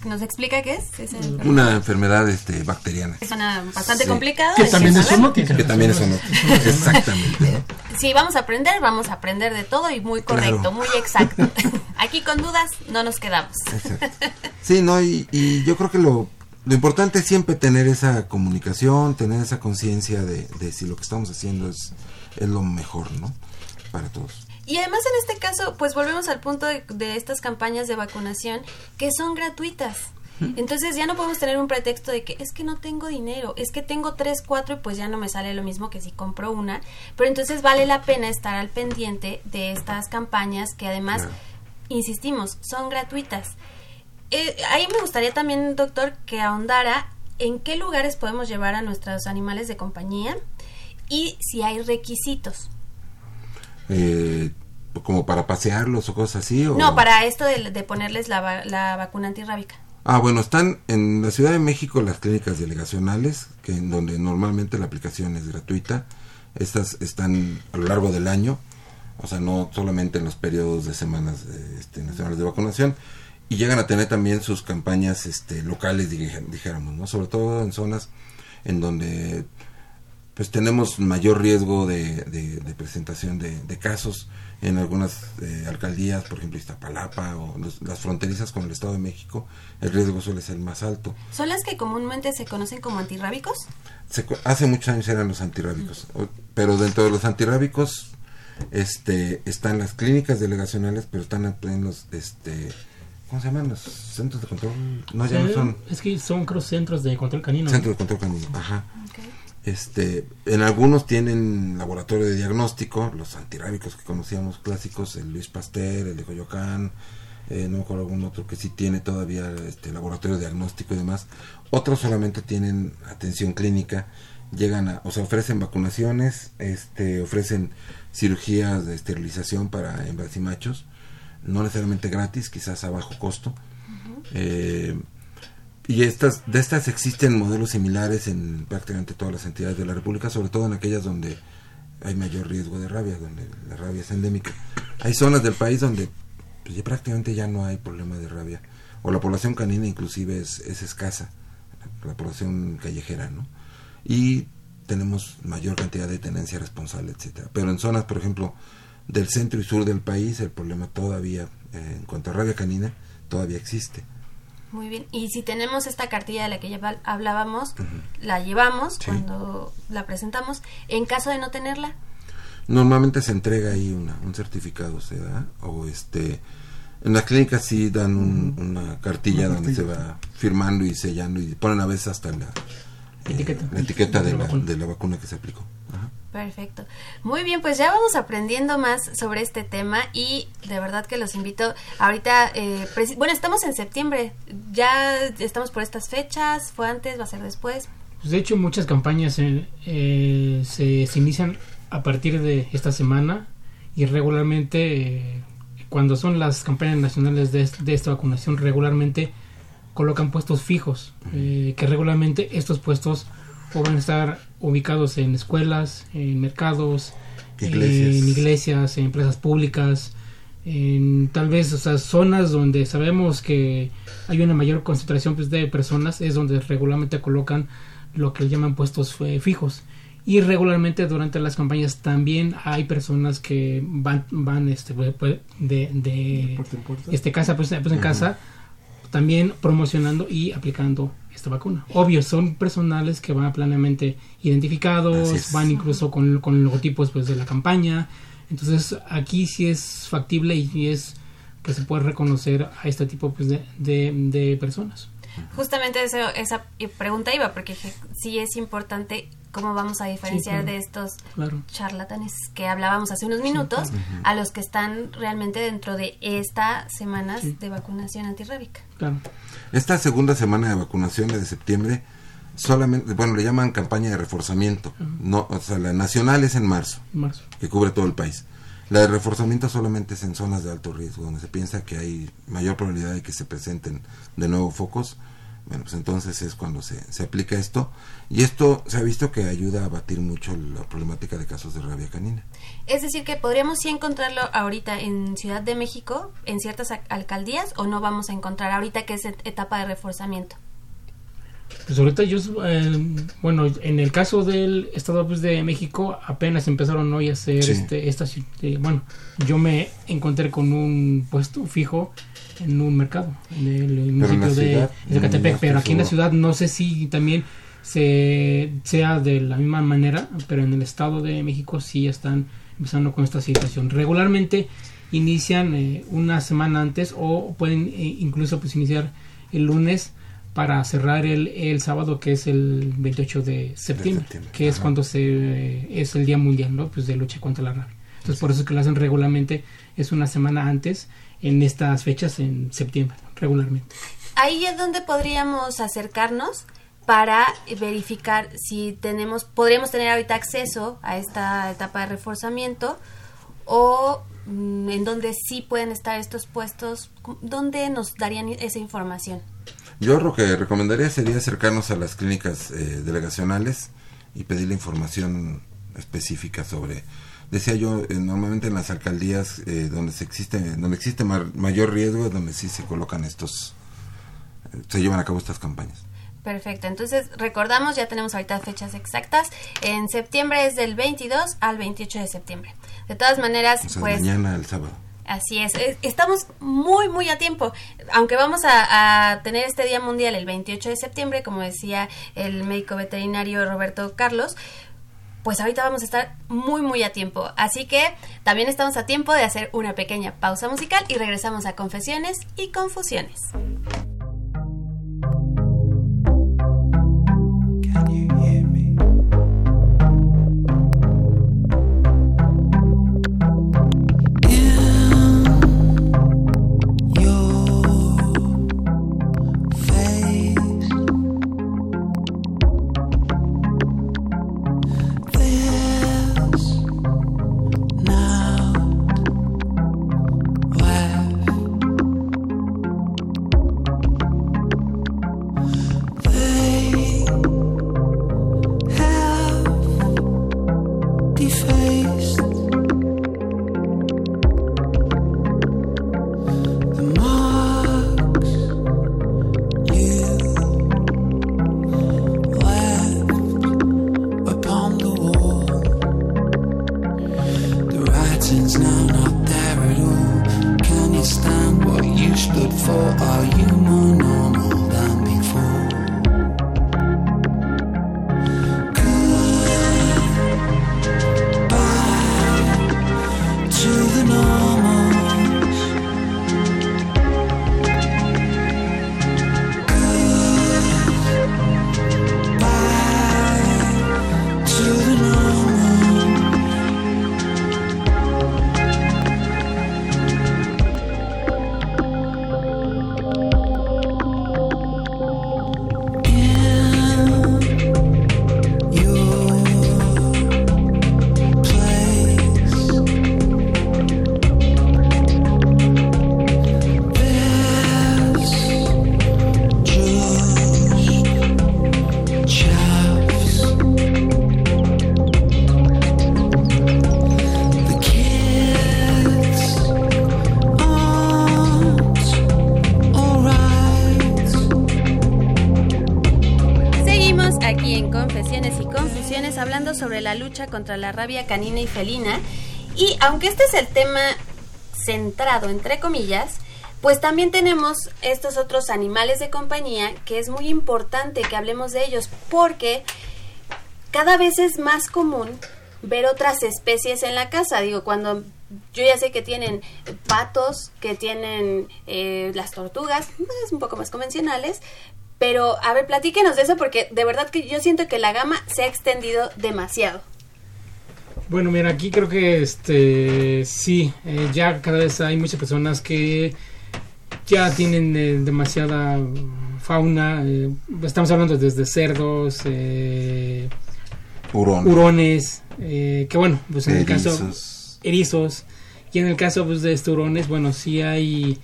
¿Nos explica qué es? enfermedad? Una enfermedad este, bacteriana. Suena bastante Sí. complicado. Que también es zoonótica. Que también es zoonótica. Exactamente. Si vamos a aprender, vamos a aprender de todo y muy correcto, Claro. muy exacto. Aquí con dudas no nos quedamos. Sí, no, y, y yo creo que lo, lo importante es siempre tener esa comunicación, tener esa conciencia de, de si lo que estamos haciendo es, es lo mejor, ¿no? Para todos. Y además en este caso, pues volvemos al punto de, de estas campañas de vacunación que son gratuitas. Entonces ya no podemos tener un pretexto de que es que no tengo dinero, es que tengo tres, cuatro y pues ya no me sale lo mismo que si compro una. Pero entonces vale la pena estar al pendiente de estas campañas que además, insistimos, son gratuitas. Eh, ahí me gustaría también, doctor, que ahondara en qué lugares podemos llevar a nuestros animales de compañía y si hay requisitos. Eh, como para pasearlos o cosas así. O... No, para esto de, de ponerles la, la vacuna antirrábica. Ah, bueno, están en la Ciudad de México las clínicas delegacionales, que en donde normalmente la aplicación es gratuita. Estas están a lo largo del año, o sea, no solamente en los periodos de semanas eh, este, nacionales de vacunación, y llegan a tener también sus campañas este, locales, dijéramos, ¿no? Sobre todo en zonas en donde pues tenemos mayor riesgo de, de- de presentación de, de casos en algunas eh, alcaldías, por ejemplo Iztapalapa o los- las fronterizas con el Estado de México, el riesgo suele ser más alto. ¿Son las que comúnmente se conocen como antirrábicos? Se cu- hace muchos años eran los antirrábicos, pero dentro de los antirrábicos este, están las clínicas delegacionales, pero están en los, este, ¿cómo se llaman? Los centros de control. No, ya no son Es que son creo centros de control canino. centros de control canino. Ajá. Este, en algunos tienen laboratorio de diagnóstico, los antirrábicos que conocíamos clásicos, el Luis Pasteur, el de Coyoacán, eh, no me acuerdo algún otro que sí tiene todavía este laboratorio de diagnóstico y demás. Otros solamente tienen atención clínica, llegan a, o sea, ofrecen vacunaciones, este, ofrecen cirugías de esterilización para hembras y machos, no necesariamente gratis, quizás a bajo costo. Eh, y estas, de estas existen modelos similares en prácticamente todas las entidades de la República, sobre todo en aquellas donde hay mayor riesgo de rabia, donde la rabia es endémica. Hay zonas del país donde pues, ya prácticamente ya no hay problema de rabia, o la población canina inclusive es, es escasa, la población callejera, ¿no? Y tenemos mayor cantidad de tenencia responsable, etcétera. Pero en zonas, por ejemplo, del centro y sur del país, el problema todavía, eh, en cuanto a rabia canina, todavía existe. Muy bien. Y si tenemos esta cartilla de la que ya hablábamos, la llevamos Sí. cuando la presentamos. En caso de no tenerla, Normalmente se entrega ahí una, un certificado, se da, o este, en las clínicas sí dan un- una cartilla Una donde se va firmando y sellando y ponen a veces hasta la Etiqueta. la etiqueta de De la de la vacuna que se aplicó. Ajá. Perfecto. Muy bien, pues ya vamos aprendiendo más sobre este tema y de verdad que los invito ahorita, eh, bueno, estamos en septiembre, ya estamos por estas fechas, fue antes, va a ser después. Pues de hecho, muchas campañas eh, eh, se, se inician a partir de esta semana y regularmente, eh, cuando son las campañas nacionales de, de esta vacunación, regularmente colocan puestos fijos, eh, que regularmente estos puestos o van a estar ubicados en escuelas, en mercados, Iglesias. en iglesias, en empresas públicas, en tal vez o sea, zonas donde sabemos que hay una mayor concentración pues, de personas, es donde regularmente colocan lo que llaman puestos eh, fijos. Y regularmente durante las campañas también hay personas que van, van este, pues, pues, de, de puerta en puerta. este, casa pues, pues, en casa también promocionando y aplicando esta vacuna. Obvio, son personales que van plenamente identificados, van incluso con, con logotipos pues, de la campaña. Entonces aquí sí es factible y es que se puede reconocer a este tipo pues, de, de, de personas. Justamente eso, esa pregunta iba, porque sí es importante cómo vamos a diferenciar claro. de estos Claro. charlatanes que hablábamos hace unos minutos a los que están realmente dentro de estas semanas Sí. de vacunación antirrábica. Claro. Esta segunda semana de vacunación, la de septiembre, solamente, bueno, le llaman campaña de reforzamiento. No, o sea, la nacional es en marzo, En marzo. que cubre todo el país. La de reforzamiento solamente es en zonas de alto riesgo, donde se piensa que hay mayor probabilidad de que se presenten de nuevo focos. Bueno, pues entonces es cuando se, se aplica esto y esto se ha visto que ayuda a abatir mucho la problemática de casos de rabia canina. Es decir, que podríamos sí encontrarlo ahorita en Ciudad de México, en ciertas alcaldías, o no vamos a encontrar ahorita que es et- etapa de reforzamiento. Pues ahorita yo, eh, bueno, en el caso del Estado pues, de México apenas empezaron hoy a hacer Sí. este, estas, eh, bueno, yo me encontré con un puesto fijo en un mercado, en el municipio de Zacatepec, pero aquí en la ciudad. no sé si también se sea de la misma manera, pero en el Estado de México sí están empezando con esta situación. Regularmente inician eh, una semana antes o pueden eh, incluso pues iniciar el lunes para cerrar el, el sábado que es el 28 de septiembre, septiembre, que es cuando se eh, es el día mundial ¿no? pues de lucha contra la rabia. Entonces por eso es que lo hacen regularmente es una semana antes en estas fechas en septiembre regularmente Ahí es donde podríamos acercarnos para verificar si tenemos, podríamos tener ahorita acceso a esta etapa de reforzamiento o mm, en donde sí pueden estar estos puestos, ¿dónde nos darían esa información? Yo lo que recomendaría sería acercarnos a las clínicas eh, delegacionales y pedir la información específica sobre decía yo eh, normalmente en las alcaldías eh, donde se existe donde existe mar- mayor riesgo es donde sí se colocan estos se llevan a cabo estas campañas Perfecto, entonces recordamos, ya tenemos ahorita fechas exactas. En septiembre es del 22 al 28 de septiembre. De todas maneras, o sea pues mañana el sábado Así es, estamos muy, muy a tiempo. Aunque vamos a, a tener este Día Mundial el 28 de septiembre, como decía el médico veterinario Roberto Carlos, pues ahorita vamos a estar muy, muy a tiempo. Así que también estamos a tiempo de hacer una pequeña pausa musical y regresamos a Confesiones y Confusiones. Contra la rabia canina y felina. Y aunque este es el tema centrado, entre comillas, pues también tenemos estos otros animales de compañía que es muy importante que hablemos de ellos porque cada vez es más común ver otras especies en la casa. Digo, cuando yo ya sé que tienen patos, que tienen eh, las tortugas, pues, un poco más convencionales. Pero, a ver, platíquenos de eso porque de verdad que yo siento que la gama se ha extendido demasiado. Bueno, mira, aquí creo que este sí, eh, ya cada vez hay muchas personas que ya tienen eh, demasiada fauna. eh, estamos hablando desde cerdos, eh, hurón hurones, eh, que bueno, pues en el caso Erizos. y en el caso pues de estos hurones, bueno, sí hay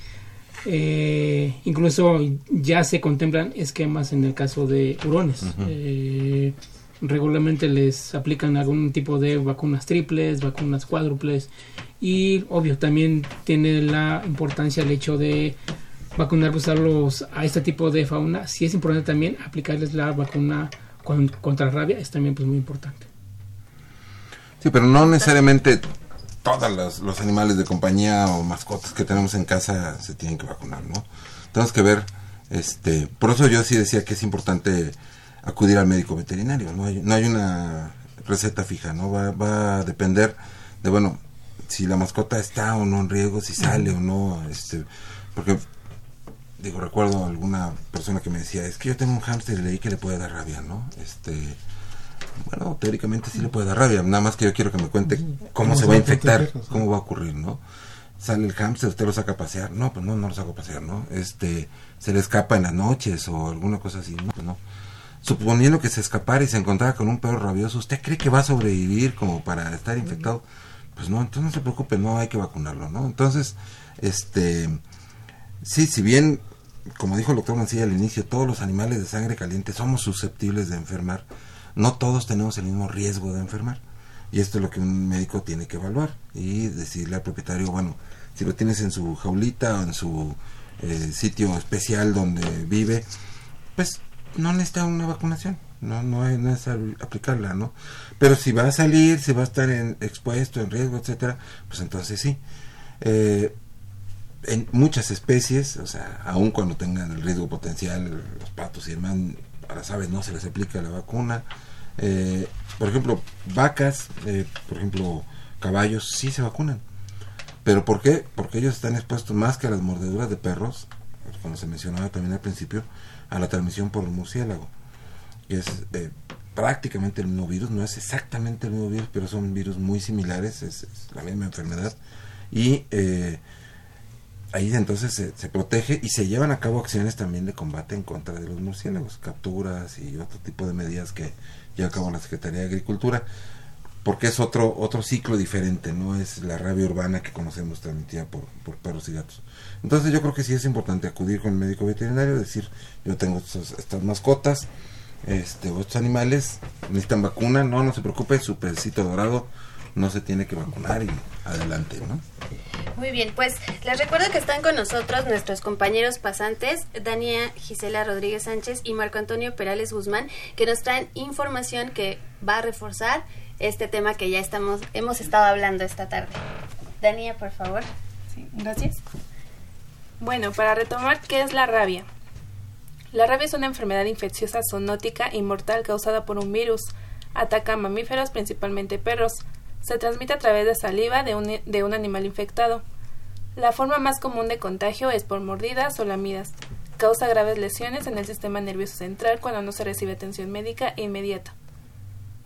Eh, incluso ya se contemplan esquemas en el caso de hurones. Eh, regularmente les aplican algún tipo de vacunas triples, vacunas cuádruples y obvio también tiene la importancia el hecho de vacunar pues, a, este tipo de fauna. Si es importante también aplicarles la vacuna con- contra rabia, es también pues muy importante. Sí, pero no necesariamente todos los, los animales de compañía o mascotas que tenemos en casa se tienen que vacunar, ¿no? Tenemos que ver, este, por eso yo sí decía que es importante acudir al médico veterinario, no hay, no hay una receta fija, ¿no? Va, va a depender de, bueno, si la mascota está o no en riesgo, si sale o no, este, porque, digo, recuerdo a alguna persona que me decía, es que yo tengo un hámster y leí que le puede dar rabia, ¿no? Este, bueno, teóricamente sí le puede dar rabia, nada más que yo quiero que me cuente cómo, ¿Cómo se va a infectar, cómo va a ocurrir, ¿no? Sale el hámster, usted lo saca a pasear, no, pues no, no lo saco a pasear, ¿no? Este, se le escapa en las noches o alguna cosa así, no, pues no. Suponiendo que se escapara y se encontrara con un perro rabioso, ¿usted cree que va a sobrevivir como para estar infectado? Pues no, entonces no se preocupe, no hay que vacunarlo, ¿no? Entonces, este, sí, si bien, como dijo el doctor Mancilla al inicio, todos los animales de sangre caliente somos susceptibles de enfermar, no todos tenemos el mismo riesgo de enfermar. Y esto es lo que un médico tiene que evaluar y decirle al propietario, bueno, si lo tienes en su jaulita o en su eh, sitio especial donde vive, pues no necesita una vacunación, no, no es necesario aplicarla, ¿no? Pero si va a salir, si va a estar en, expuesto, en riesgo, etcétera, pues entonces sí. Eh, en muchas especies, o sea, aun cuando tengan el riesgo potencial, los patos y demás, a las aves no se les aplica la vacuna. Eh, por ejemplo, vacas, eh, por ejemplo, caballos, sí se vacunan. ¿Pero por qué? Porque ellos están expuestos más que a las mordeduras de perros, como se mencionaba también al principio, a la transmisión por el murciélago. Es eh, prácticamente el mismo virus, no es exactamente el mismo virus, pero son virus muy similares, es, es la misma enfermedad. Y eh, ahí entonces se, se protege y se llevan a cabo acciones también de combate en contra de los murciélagos, capturas y otro tipo de medidas que lleva a cabo la Secretaría de Agricultura, porque es otro otro ciclo diferente, no es la rabia urbana que conocemos transmitida por, por perros y gatos. Entonces yo creo que sí es importante acudir con el médico veterinario, decir, yo tengo estos- estas mascotas, este, o estos animales, necesitan vacuna, no, no se preocupe, su pecito dorado no se tiene que vacunar y adelante, ¿no? Muy bien, pues les recuerdo que están con nosotros nuestros compañeros pasantes, Dania Gisela Rodríguez Sánchez y Marco Antonio Perales Guzmán, que nos traen información que va a reforzar este tema que ya estamos hemos estado hablando esta tarde. Dania, por favor. Sí, gracias. Bueno, para retomar, ¿qué es la rabia? La rabia es una enfermedad infecciosa zoonótica y mortal causada por un virus. Ataca a mamíferos, principalmente perros. Se transmite a través de saliva de un, de un animal infectado. La forma más común de contagio es por mordidas o lamidas. Causa graves lesiones en el sistema nervioso central cuando no se recibe atención médica inmediata.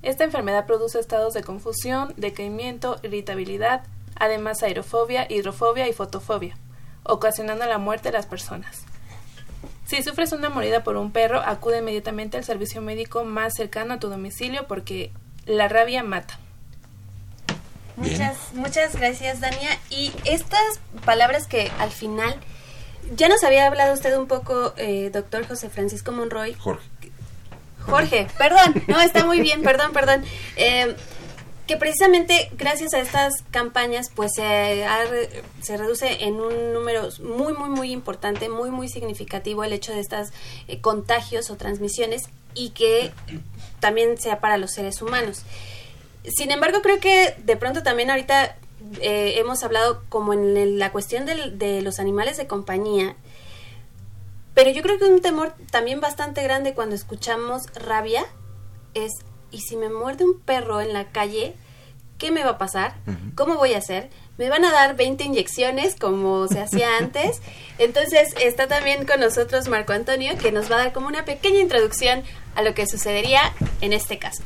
Esta enfermedad produce estados de confusión, decaimiento, irritabilidad, además aerofobia, hidrofobia y fotofobia, ocasionando la muerte de las personas. Si sufres una mordida por un perro, acude inmediatamente al servicio médico más cercano a tu domicilio porque la rabia mata. Bien. Muchas, muchas gracias, Dania. Y estas palabras que al final ya nos había hablado usted un poco, eh, doctor José Francisco Monroy. Jorge. Jorge, perdón, no, está muy bien, perdón, perdón. Eh, que precisamente gracias a estas campañas pues se, se reduce en un número muy muy muy importante, muy muy significativo el hecho de estas eh, contagios o transmisiones y que también sea para los seres humanos. Sin embargo, creo que de pronto también ahorita eh, hemos hablado como en la cuestión de los animales de compañía, pero yo creo que un temor también bastante grande cuando escuchamos rabia es, ¿y si me muerde un perro en la calle? ¿Qué me va a pasar? ¿Cómo voy a hacer? ¿Me van a dar 20 inyecciones como se hacía antes? Entonces está también con nosotros Marco Antonio que nos va a dar como una pequeña introducción a lo que sucedería en este caso.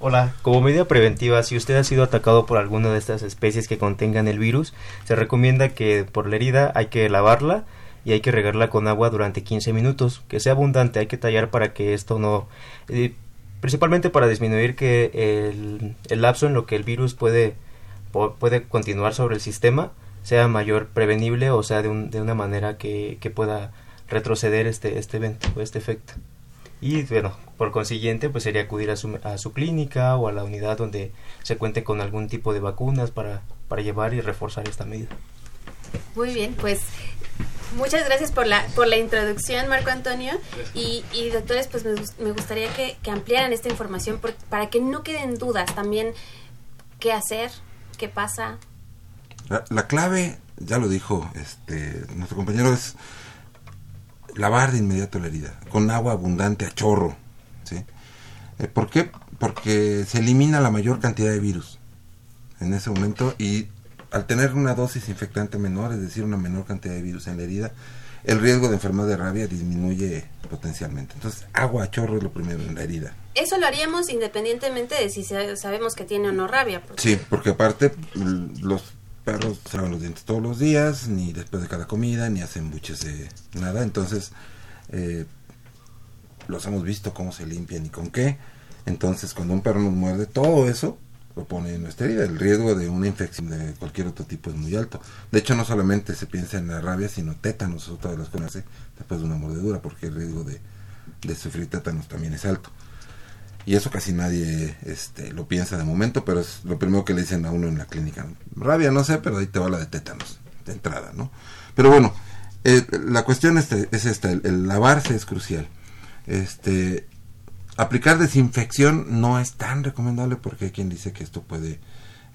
Hola, como medida preventiva, si usted ha sido atacado por alguna de estas especies que contengan el virus, se recomienda que por la herida hay que lavarla y hay que regarla con agua durante 15 minutos, que sea abundante, hay que tallar para que esto no... eh, principalmente para disminuir que el, el lapso en lo que el virus puede, puede continuar sobre el sistema sea mayor prevenible o sea de, un- de una manera que, que pueda retroceder este, este evento o este efecto. Y bueno, por consiguiente, pues sería acudir a su, a su clínica o a la unidad donde se cuente con algún tipo de vacunas para, para llevar y reforzar esta medida. Muy bien, pues muchas gracias por la, por la introducción, Marco Antonio. Y, y doctores, pues me, me gustaría que, que ampliaran esta información por- para que no queden dudas también qué hacer, qué pasa. La, la clave, ya lo dijo este nuestro compañero, es lavar de inmediato la herida, con agua abundante a chorro. ¿sí? Eh, ¿Por qué? Porque se elimina la mayor cantidad de virus en ese momento y al tener una dosis infectante menor, es decir, una menor cantidad de virus en la herida, el riesgo de enfermedad de rabia disminuye potencialmente. Entonces, agua a chorro es lo primero en la herida. Eso lo haríamos independientemente de si sa- sabemos que tiene o no rabia. porque- Sí, porque aparte mm, los perros lavan los dientes todos los días, ni después de cada comida, ni hacen buches de nada. Entonces, eh, los hemos visto cómo se limpian y con qué. Entonces, cuando un perro nos muerde, todo eso lo pone en. El riesgo de una infección de cualquier otro tipo es muy alto. De hecho, no solamente se piensa en la rabia, sino tétanos, otra de las cosas que hace después de una mordedura, porque el riesgo de, sufrir tétanos también es alto. Y eso casi nadie este, lo piensa de momento, pero es lo primero que le dicen a uno en la clínica. Rabia, no sé, pero ahí te va la de tétanos, de entrada, ¿no? Pero bueno, eh, la cuestión este- es esta, el lavarse es crucial. Este, aplicar desinfección no es tan recomendable porque hay quien dice que esto puede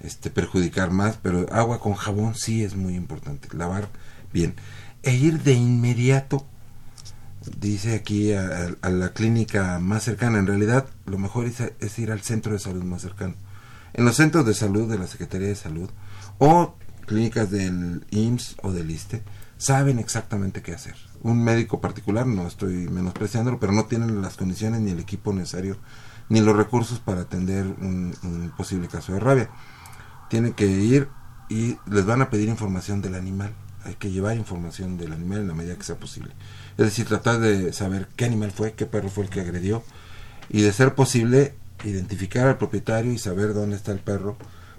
este, perjudicar más, pero agua con jabón sí es muy importante, lavar bien. E ir de inmediato dice aquí a, a- la clínica más cercana. En realidad, lo mejor es, es ir al centro de salud más cercano. En los centros de salud de la Secretaría de Salud o clínicas del IMSS o del ISTE saben exactamente qué hacer. Un médico particular, no estoy menospreciándolo, pero no tienen las condiciones ni el equipo necesario ni los recursos para atender un, posible caso de rabia. Tienen que ir y les van a pedir información del animal. Hay que llevar información del animal en la medida que sea posible. Es decir, tratar de saber qué animal fue, qué perro fue el que agredió y de ser posible identificar al propietario y saber dónde está el perro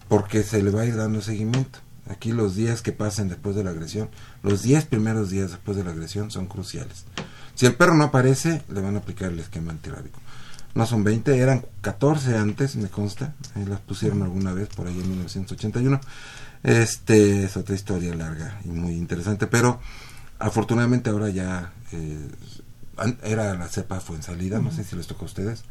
porque se le va a ir dando seguimiento. Aquí los días que pasen después de la agresión, los 10 primeros días después de la agresión son cruciales. Si el perro no aparece, le van a aplicar el esquema antirrábico. No son 20, eran 14 antes, me consta. Ahí las pusieron alguna vez por ahí en 1981. Este es otra historia larga y muy interesante, pero afortunadamente ahora ya eh, era la cepa fue en salida, no sé si les tocó a ustedes.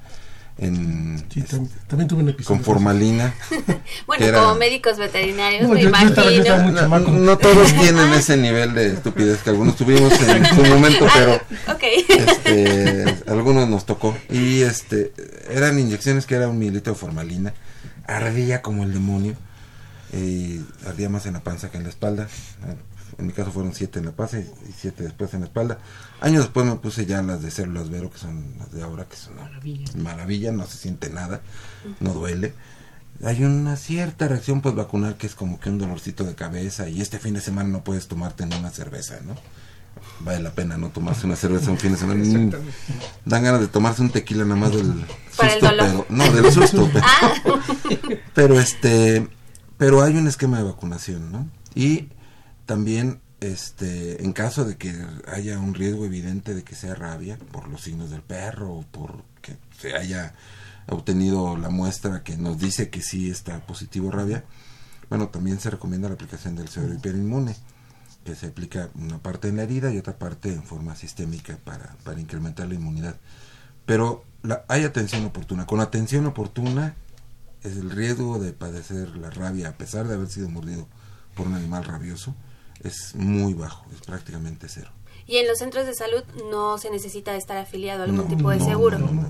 En, Sí, tam- también tuve un episodio. con formalina. Bueno, era- como médicos veterinarios, No, me yo- yo estaba- yo estaba imagino. no, no todos tienen ese nivel de estupidez que algunos tuvimos en su momento, pero Ok. este, algunos nos tocó. Y este eran inyecciones que era un mililitro de formalina, ardía como el demonio, y ardía más en la panza que en la espalda. En mi caso fueron siete en la panza y siete después en la espalda. Años después me puse ya las de células Vero, que son las de ahora, que son Maravilla. maravilla, no se siente nada, no duele. Hay una cierta reacción pues vacunal que es como que un dolorcito de cabeza y este fin de semana no puedes tomarte ni una cerveza, ¿no? Vale la pena no tomarse una cerveza un fin de semana. Mm, Dan ganas de tomarse un tequila nada más del Para el susto, dolor. pero no, del susto. Pero, Ah, pero este, pero hay un esquema de vacunación, ¿no? Y también este en caso de que haya un riesgo evidente de que sea rabia por los signos del perro o por que se haya obtenido la muestra que nos dice que sí está positivo rabia bueno también se recomienda la aplicación del suero hiperinmune que se aplica una parte en la herida y otra parte en forma sistémica para, para incrementar la inmunidad. Pero la, hay atención oportuna. Con atención oportuna es el riesgo de padecer la rabia a pesar de haber sido mordido por un animal rabioso es muy bajo, es prácticamente cero. y en los centros de salud no se necesita estar afiliado a algún No, tipo de no, seguro. no, no, no.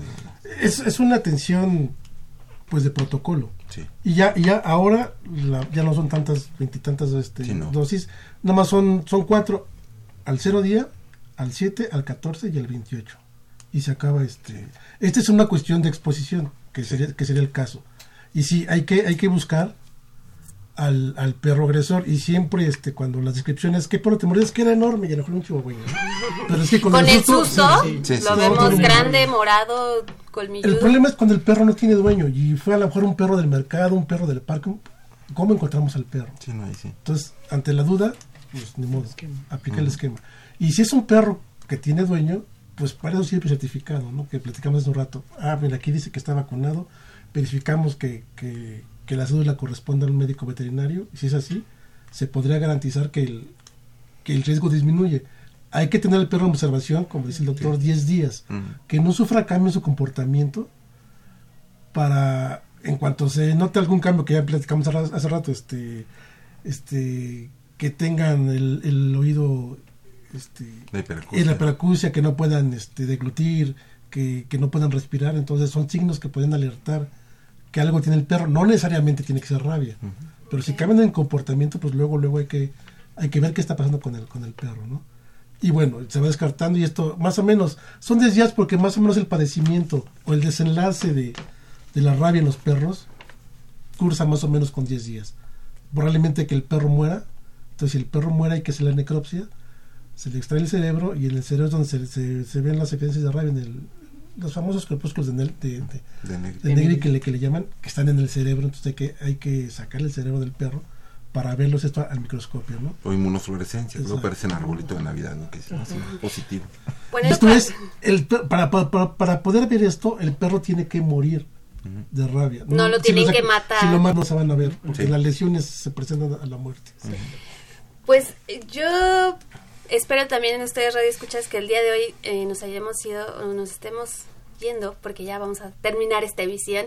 Es, es una atención pues de protocolo. Sí. Y ya, y ya ahora la- ya no son tantas, veintitantas este, Sí, no. dosis, nada más son, son cuatro al cero día, al 7, al 14 y al 28. Y se acaba este. Esta es una cuestión de exposición, que sería, que sería el caso. Y sí, hay que, hay que buscar al, al perro agresor y siempre este cuando las descripciones, ¿qué perro te mordió? Es que era enorme y a lo mejor un chihuahua. ¿no? Pero es que Con el susto, sí, Sí, sí, lo sí. vemos grande, morado, colmilludo. el problema es cuando el perro no tiene dueño y fue a lo mejor un perro del mercado, un perro del parque, ¿Cómo encontramos al perro? Sí, no, ahí sí. Entonces, ante la duda, pues ni modo, aplica el esquema. Y si es un perro que tiene dueño, pues para eso sirve el certificado, ¿no? Que platicamos hace un rato. Ah, mira, aquí dice que está vacunado, verificamos que, que, que la cédula corresponde al médico veterinario, y si es así, se podría garantizar que el, que el riesgo disminuye. Hay que tener al perro en observación, como dice el doctor, 10 días, que no sufra cambio en su comportamiento para, en cuanto se note algún cambio que ya platicamos hace ra- hace rato, este, este, que tengan el, el oído este, La hiperacusia. y la hiperacusia, que no puedan este, deglutir, que, que no puedan respirar, entonces son signos que pueden alertar que algo tiene el perro, no necesariamente tiene que ser rabia, pero si cambian en comportamiento, pues luego luego hay que hay que ver qué está pasando con el con el perro, ¿no? Y bueno, se va descartando y esto más o menos son 10 días porque más o menos el padecimiento o el desenlace de, de la rabia en los perros cursa más o menos con 10 días. Probablemente que el perro muera, entonces si el perro muera hay que hacer la necropsia, se le extrae el cerebro y en el cerebro es donde se, se, se ven las evidencias de rabia en el, los famosos corpúsculos de, de, de, De Negri. de Negri que le, que le llaman, que están en el cerebro, entonces hay que, hay que sacar el cerebro del perro para verlos esto al microscopio, ¿no? O inmunofluorescencia, luego parecen arbolito de Navidad, ¿no? Que es así, positivo. Bueno, Esto es, el, para, para, para, poder ver esto, el perro tiene que morir de rabia. No lo tienen que matar. Si lo matan no se van a ver, porque Sí. las lesiones se presentan a la muerte. Pues yo espero también en ustedes radio escuchas que el día de hoy eh, nos hayamos ido o nos estemos yendo porque ya vamos a terminar esta emisión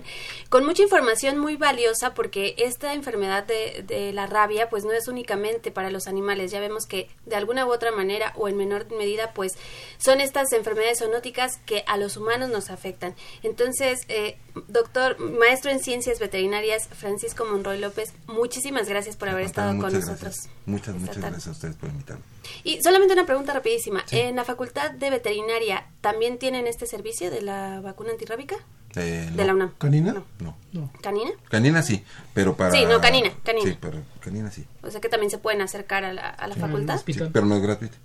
con mucha información muy valiosa porque esta enfermedad de, de la rabia pues no es únicamente para los animales ya vemos que de alguna u otra manera o en menor medida pues son estas enfermedades zoonóticas que a los humanos nos afectan entonces eh, doctor maestro en ciencias veterinarias Francisco Monroy López muchísimas gracias por haber estado muchas con gracias. nosotros Muchas, muchas tarde. gracias a ustedes por invitarme. Y solamente una pregunta rapidísima. ¿En la Facultad de Veterinaria también tienen este servicio de la vacuna antirrábica? Eh, De no. la UNAM. ¿Canina? No. ¿Canina? Canina sí, pero para... Sí, no, canina, canina. Sí, pero canina sí. O sea que también se pueden acercar a la, a la facultad. Sí, pero no es gratuito.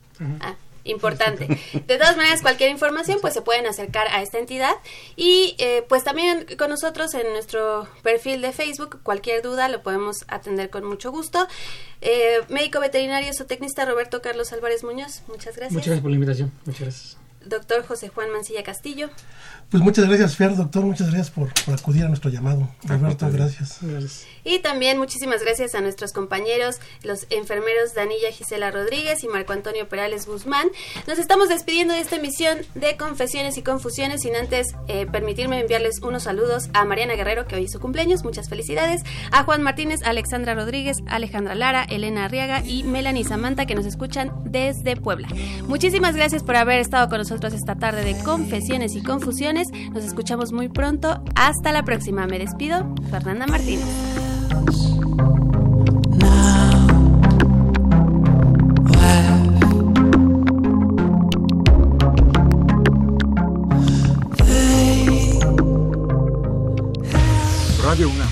Ah, importante. De todas maneras, cualquier información, pues se pueden acercar a esta entidad. Y eh, pues también con nosotros en nuestro perfil de Facebook, cualquier duda lo podemos atender con mucho gusto. Eh, médico veterinario zootecnista Roberto Carlos Álvarez Muñoz, muchas gracias. Muchas gracias por la invitación. Muchas gracias. Doctor José Juan Mancilla Castillo. Pues muchas gracias, Fer, doctor, muchas gracias por, por acudir a nuestro llamado. Roberto, gracias. Y también muchísimas gracias a nuestros compañeros, los enfermeros Danilla Gisela Rodríguez y Marco Antonio Perales Guzmán. Nos estamos despidiendo de esta emisión de Confesiones y Confusiones, sin antes eh, permitirme enviarles unos saludos a Mariana Guerrero, que hoy es su cumpleaños, muchas felicidades, a Juan Martínez, Alexandra Rodríguez, Alejandra Lara, Elena Arriaga y Melanie Samantha, que nos escuchan desde Puebla. Muchísimas gracias por haber estado con nosotros esta tarde de Confesiones y Confusiones. Nos escuchamos muy pronto. Hasta la próxima. Me despido. Fernanda Martínez. Radio UNAM.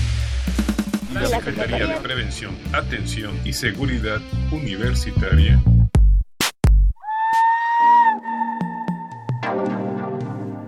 La Secretaría de Prevención, Atención y Seguridad Universitaria.